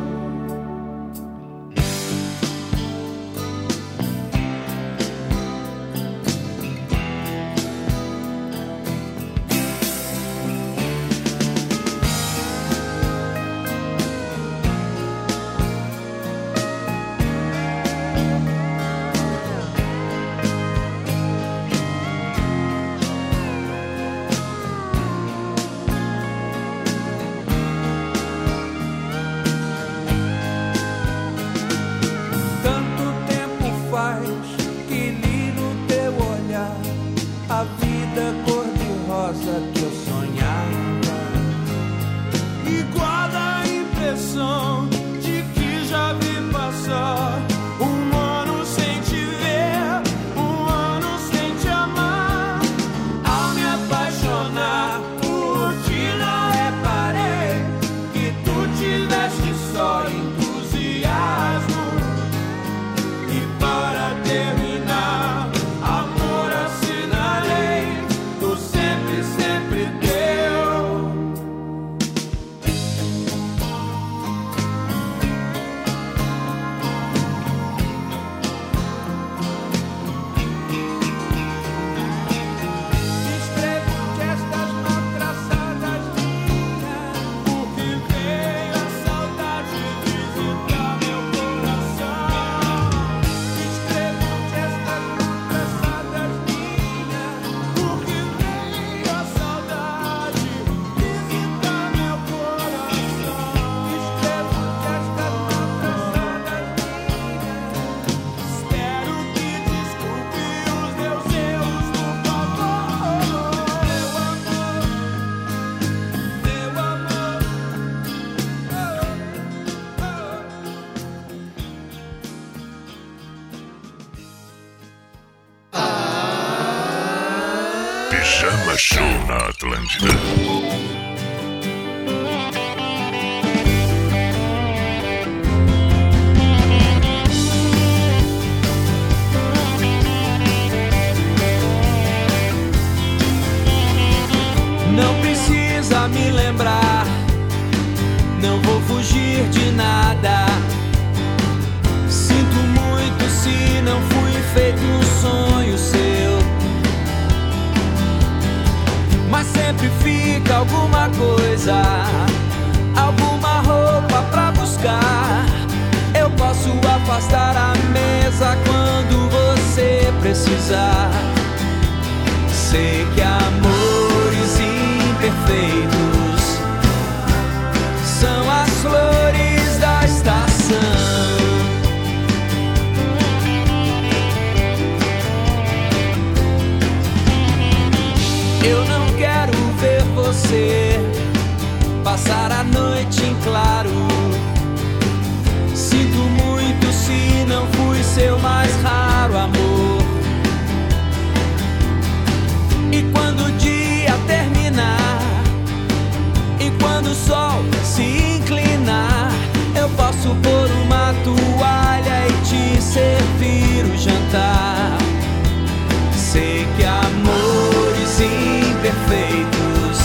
Que amores imperfeitos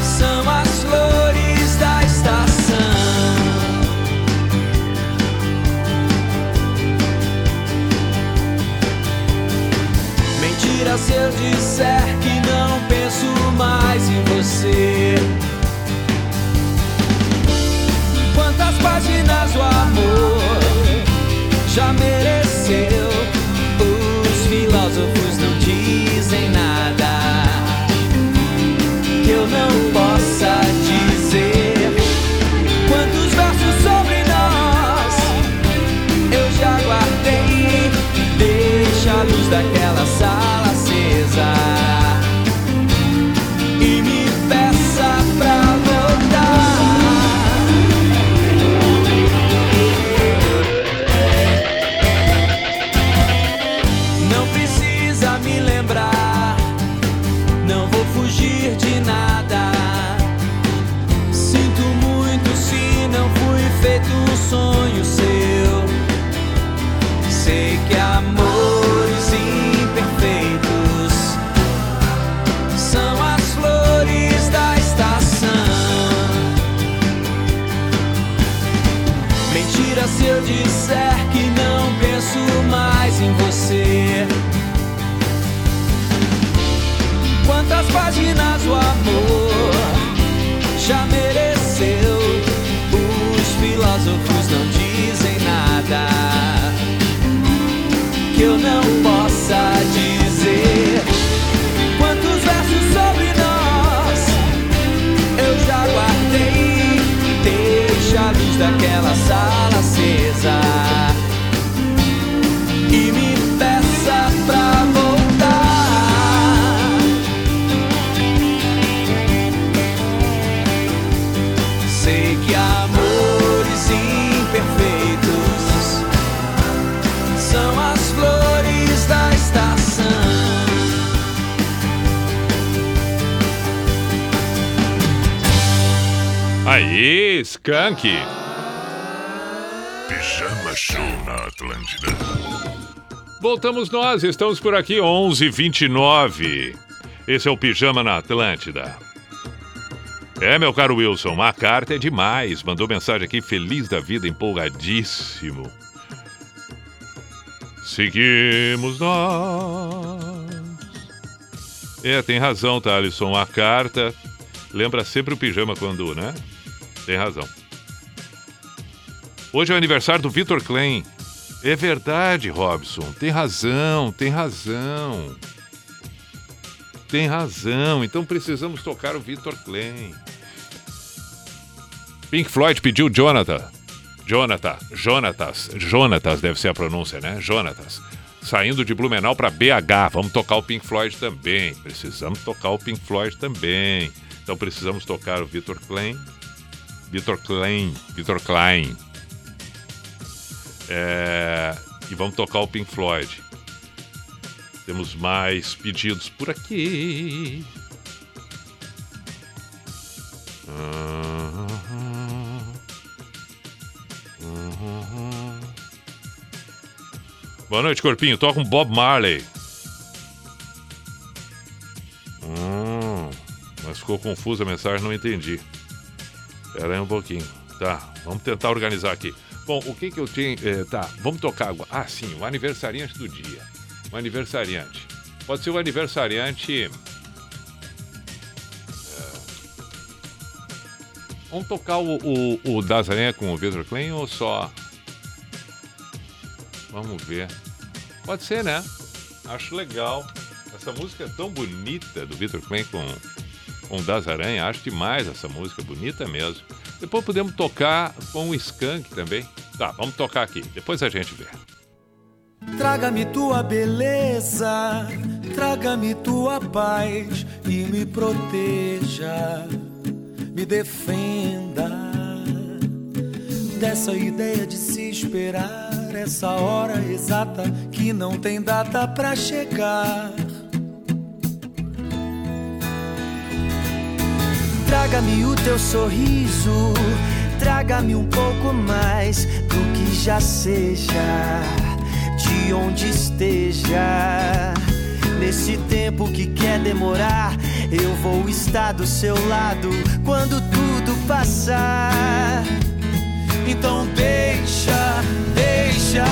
são as flores da estação. Mentira se eu disser que não penso mais em você. Quantas páginas o amor já mereceu? Skank. Pijama Show na Atlântida. Voltamos nós, estamos por aqui 11:29. Esse é o Pijama na Atlântida. É, meu caro Wilson, a carta é demais. Mandou mensagem aqui, feliz da vida, empolgadíssimo. Seguimos nós. É, tem razão, tá, Alisson? A carta lembra sempre o pijama quando, né? Tem razão. Hoje é o aniversário do Vitor Klein. É verdade, Robson. Tem razão, tem razão. Tem razão. Então precisamos tocar o Vitor Klein. Pink Floyd pediu Jonathan. Jonathan, Jonatas, Jonatas deve ser a pronúncia, né? Jonatas. Saindo de Blumenau para BH. Vamos tocar o Pink Floyd também. Precisamos tocar o Pink Floyd também. Então precisamos tocar o Vitor Klein. Vitor Klein. Vitor Klein. É, E vamos tocar o Pink Floyd. Temos mais pedidos por aqui. Boa noite, Corpinho. Toca um Bob Marley. Hum, mas ficou confusa a mensagem, não entendi. Espera aí um pouquinho. Tá, vamos tentar organizar aqui. Bom, o que que eu tinha... eh, tá, vamos tocar agora. Ah, sim, o aniversariante do dia. O aniversariante. Pode ser o aniversariante... eh, Vamos tocar o, o, o Aranha com o Vitor Klein ou só... Vamos ver. Pode ser, né? Acho legal. Essa música é tão bonita do Vitor Klein com, com o Das Aranha. Acho demais essa música, bonita mesmo. Depois podemos tocar com o Skank também. Tá, vamos tocar aqui. Depois a gente vê. Traga-me tua beleza, traga-me tua paz e me proteja, me defenda dessa ideia de se esperar essa hora exata que não tem data pra chegar. Traga-me o teu sorriso, traga-me um pouco mais do que já seja, de onde esteja. Nesse tempo que quer demorar, eu vou estar do seu lado quando tudo passar. Então deixa, deixa,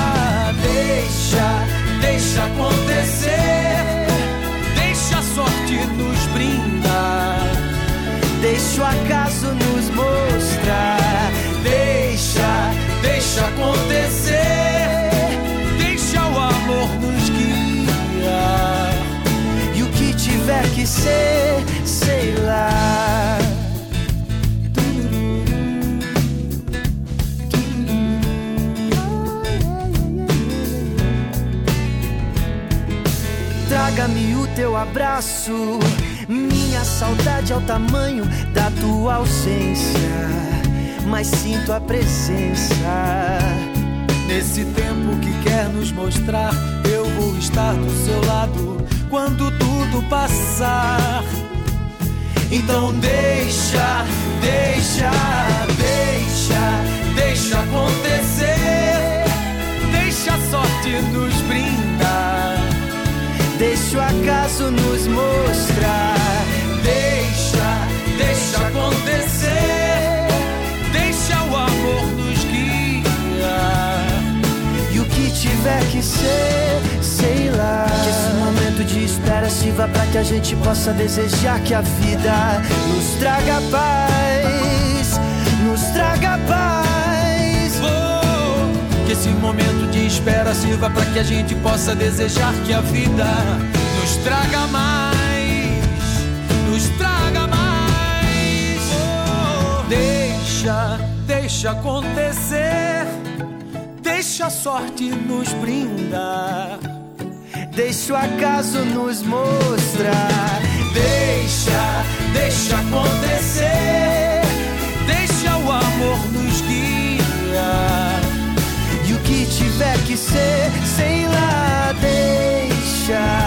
deixa, deixa acontecer. Deixa a sorte nos brindar. Deixa o acaso nos mostrar. Deixa, deixa acontecer. Deixa o amor nos guiar. E o que tiver que ser, sei lá. Traga-me o teu abraço. Saudade é o tamanho da tua ausência. Mas sinto a presença. Nesse tempo que quer nos mostrar, eu vou estar do seu lado quando tudo passar. Então deixa, deixa, deixa, deixa acontecer. Deixa a sorte nos brindar. Deixa o acaso nos mostrar. Deixa, deixa acontecer. Deixa o amor nos guiar. E o que tiver que ser, sei lá. Que esse momento de espera sirva pra que a gente possa desejar que a vida nos traga paz. Nos traga paz. Oh, que esse momento de espera sirva para que a gente possa desejar que a vida nos traga mais, deixa, deixa acontecer, deixa a sorte nos brindar, deixa o acaso nos mostrar. Deixa, deixa acontecer, deixa o amor nos guiar. E o que tiver que ser, sei lá, deixa.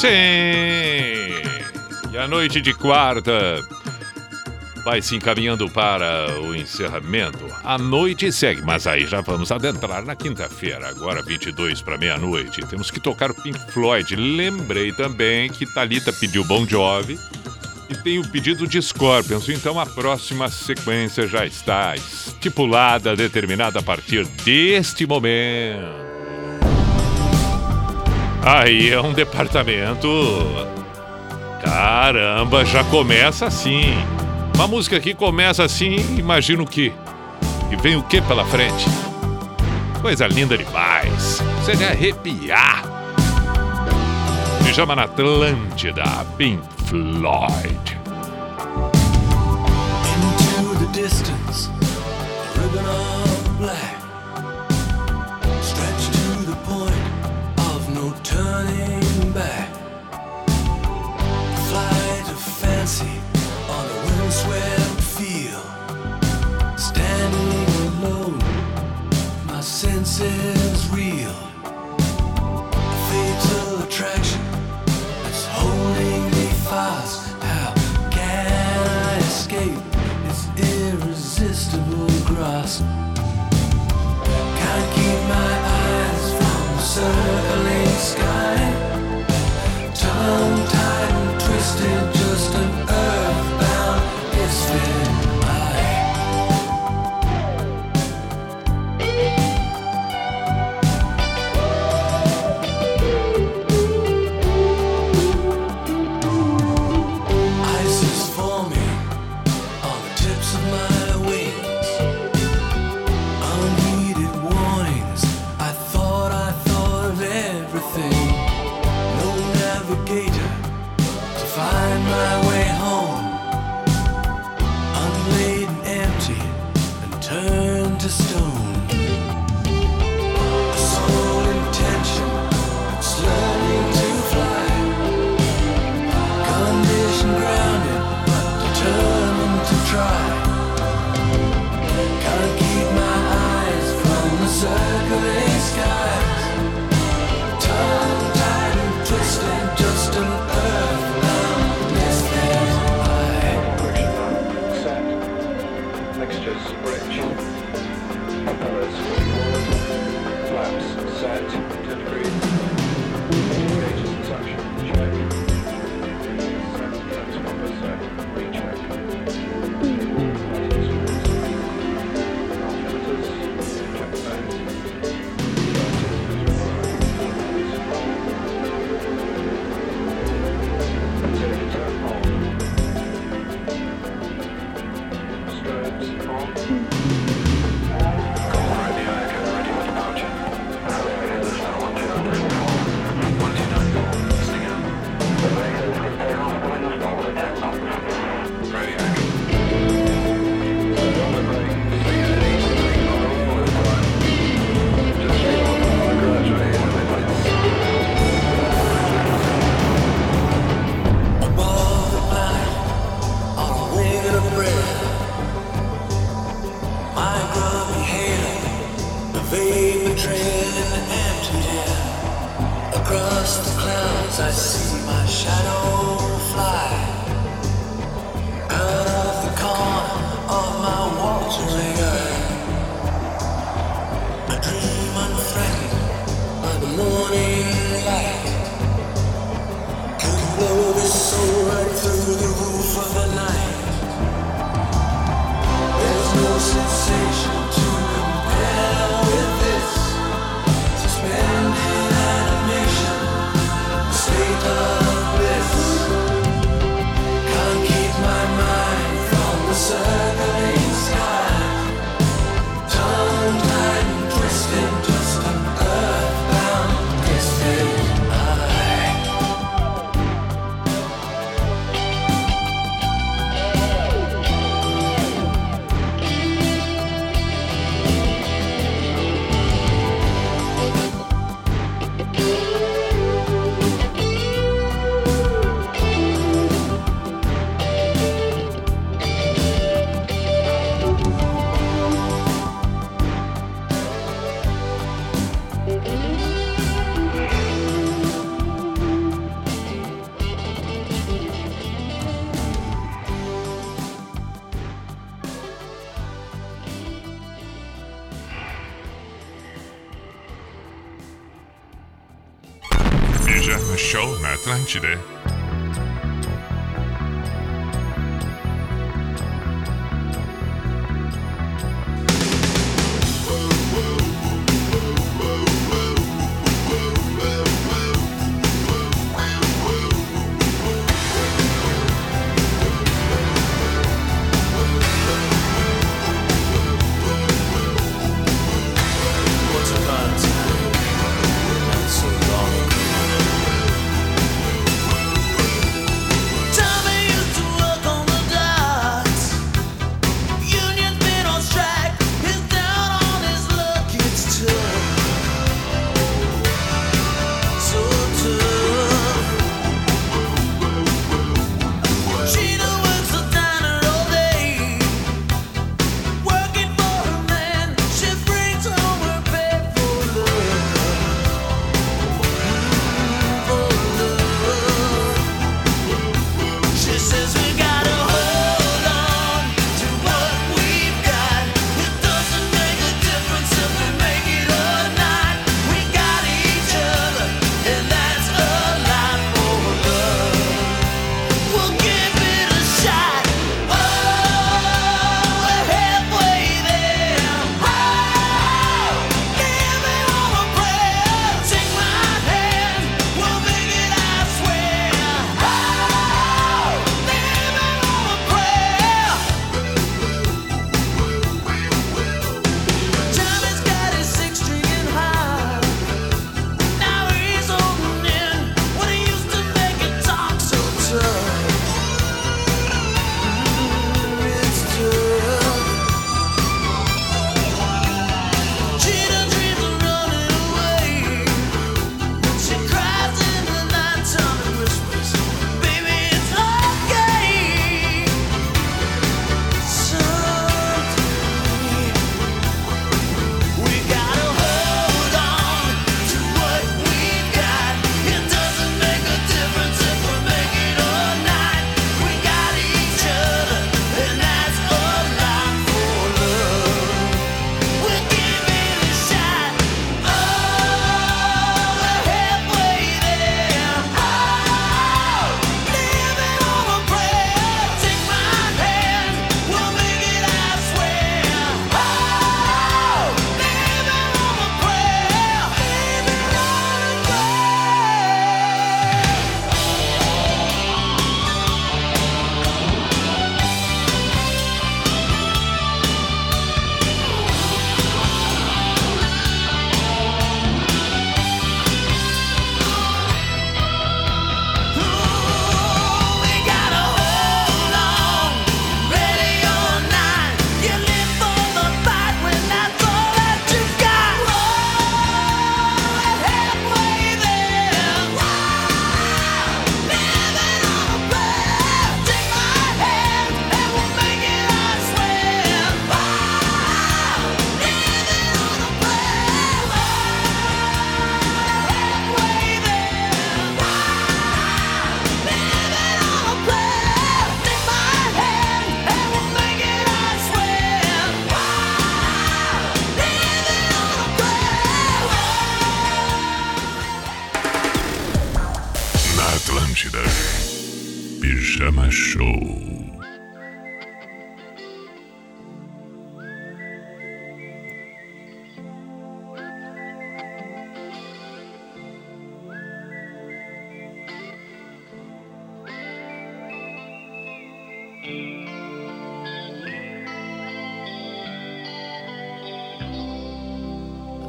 Sim! E a noite de quarta vai se encaminhando para o encerramento. A noite segue, mas aí já vamos adentrar na quinta-feira, agora 22 para meia-noite. Temos que tocar o Pink Floyd. Lembrei também que Talita pediu Bon Jovi e tem o pedido de Scorpions. Então a próxima sequência já está estipulada, determinada a partir deste momento. Aí é um departamento. Caramba, já começa assim. Uma música que começa assim, imagino que. E vem o que pela frente? Coisa linda demais. Você de arrepiar. Pijama na Atlântida, Pink Floyd. into the distance, na Atlântida.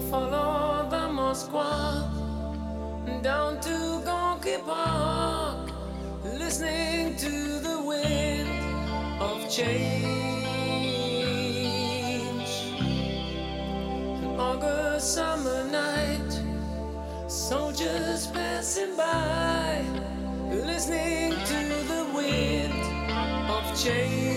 Follow the Moscow down to Gonky Park, listening to the wind of change. An August summer night, soldiers passing by, listening change.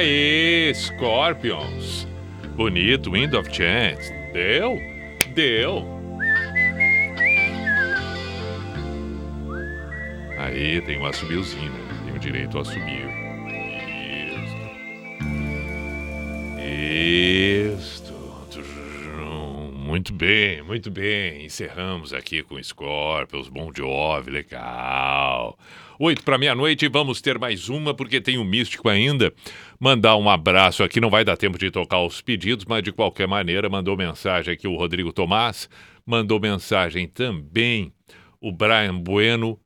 aí, Scorpions. Bonito, Wind of Chance. Deu? Deu. Aí tem um assobiozinho, Tenho Tem o direito ao assobio. Bem, muito bem. Encerramos aqui com Scorpions, Bon Jovi, legal. Oito para meia-noite, vamos ter mais uma, porque tem um místico ainda. Mandar um abraço aqui, não vai dar tempo de tocar os pedidos, mas de qualquer maneira, mandou mensagem aqui o Rodrigo Tomás, mandou mensagem também o Brian Bueno,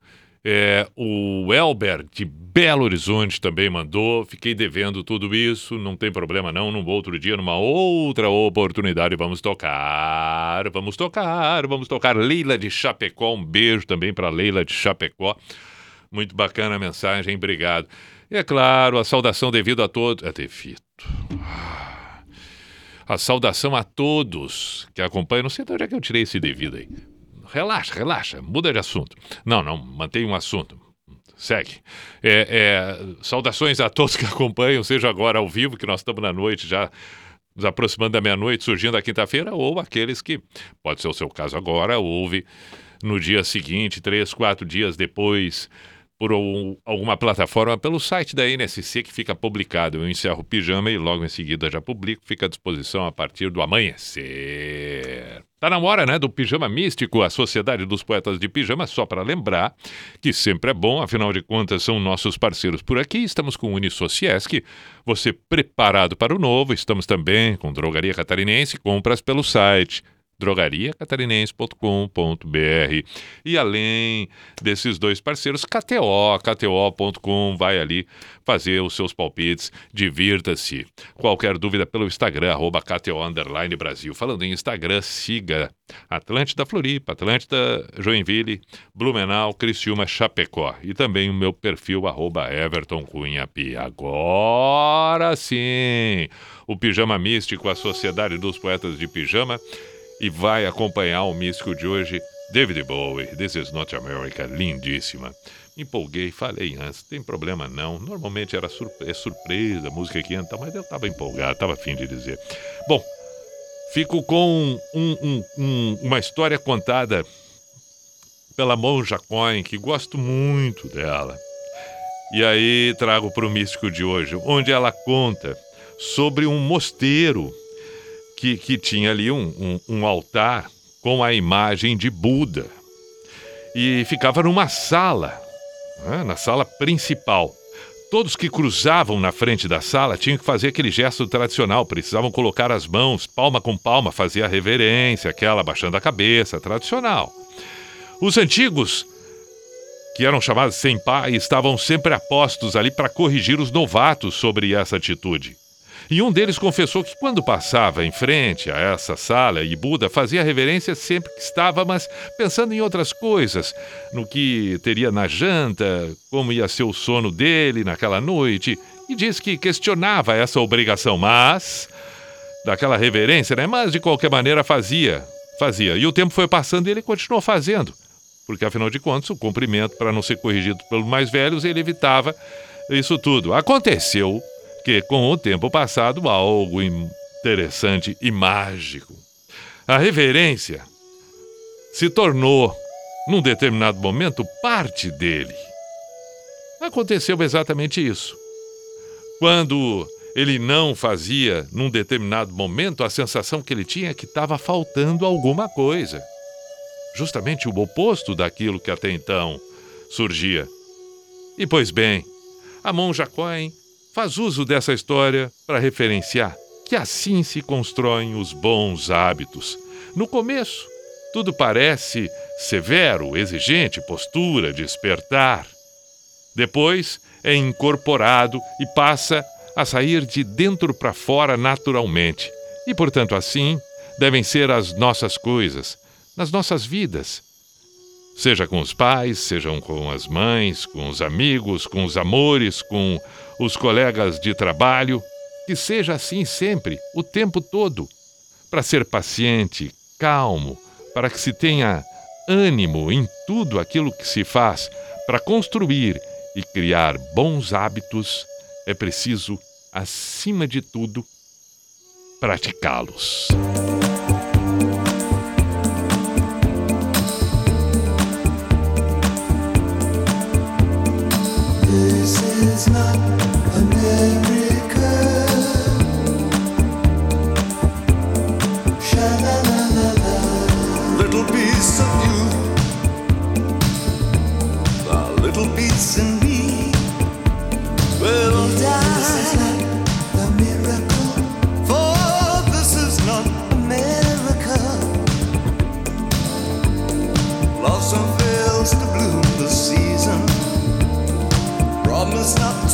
é, o Elber de Belo Horizonte também mandou. Fiquei devendo tudo isso, não tem problema não. Num outro dia, numa outra oportunidade, vamos tocar, vamos tocar, vamos tocar. Leila de Chapecó, um beijo também para Leila de Chapecó. Muito bacana a mensagem, obrigado. E é claro, a saudação devido a todos. É devido. A saudação a todos que acompanham. Não sei de onde é que eu tirei esse devido aí. Relaxa, relaxa, muda de assunto. Não, não, mantém um assunto. Segue. É, é, saudações a todos que acompanham, seja agora ao vivo, que nós estamos na noite já nos aproximando da meia-noite, surgindo a quinta-feira, ou aqueles que, pode ser o seu caso agora, ouve no dia seguinte, três, quatro dias depois, por um- alguma plataforma, pelo site da NSC que fica publicado. Eu encerro o pijama e logo em seguida já publico, fica à disposição a partir do amanhecer. Tá na hora, né, do Pijama Místico, a Sociedade dos Poetas de Pijama, só para lembrar que sempre é bom, afinal de contas são nossos parceiros por aqui. Estamos com o Unisociesc, você preparado para o novo. Estamos também com Drogaria Catarinense, compras pelo site drogariacatarinense.com.br. E além desses dois parceiros, KTO, KTO.com, vai ali fazer os seus palpites, divirta-se. Qualquer dúvida pelo Instagram, arroba KTO Underline Brasil. Falando em Instagram, siga Atlântida Floripa, Atlântida Joinville, Blumenau, Criciúma, Chapecó. E também o meu perfil, arroba Everton Cunha Pi. Agora sim! O Pijama Místico, a Sociedade dos Poetas de Pijama, e vai acompanhar o místico de hoje, David Bowie, This is Not America, lindíssima. Empolguei, falei antes, tem problema não. Normalmente era é surpresa, música que entra, mas eu estava empolgado, estava afim de dizer. Bom, fico com um- um- um- uma história contada pela Monja Coin, que gosto muito dela. E aí trago para o místico de hoje, onde ela conta sobre um mosteiro que, que tinha ali um, um- um altar com a imagem de Buda. E ficava numa sala, né, na sala principal. Todos que cruzavam na frente da sala tinham que fazer aquele gesto tradicional, precisavam colocar as mãos, palma com palma, fazer a reverência, aquela baixando a cabeça, tradicional. Os antigos, que eram chamados senpai, estavam sempre apostos ali para corrigir os novatos sobre essa atitude. E um deles confessou que quando passava em frente a essa sala e Buda fazia reverência sempre que estava, mas pensando em outras coisas, no que teria na janta, como ia ser o sono dele naquela noite, e diz que questionava essa obrigação, mas daquela reverência, né? Mas de qualquer maneira fazia, fazia. E o tempo foi passando e ele continuou fazendo, porque afinal de contas o cumprimento para não ser corrigido pelos mais velhos ele evitava isso tudo. Aconteceu que com o tempo passado algo interessante e mágico. A reverência se tornou, num determinado momento, parte dele. Aconteceu exatamente isso. Quando ele não fazia, num determinado momento, a sensação que ele tinha é que estava faltando alguma coisa. Justamente o oposto daquilo que até então surgia. E pois bem, a monja Cohen faz uso dessa história para referenciar que assim se constroem os bons hábitos. No começo, tudo parece severo, exigente, postura, despertar. Depois é incorporado e passa a sair de dentro para fora naturalmente. E, portanto, assim devem ser as nossas coisas, nas nossas vidas. Seja com os pais, sejam com as mães, com os amigos, com os amores, com os colegas de trabalho. Que seja assim sempre, o tempo todo, para ser paciente, calmo, para que se tenha ânimo em tudo aquilo que se faz, para construir e criar bons hábitos, é preciso, acima de tudo, praticá-los. it's not. stop not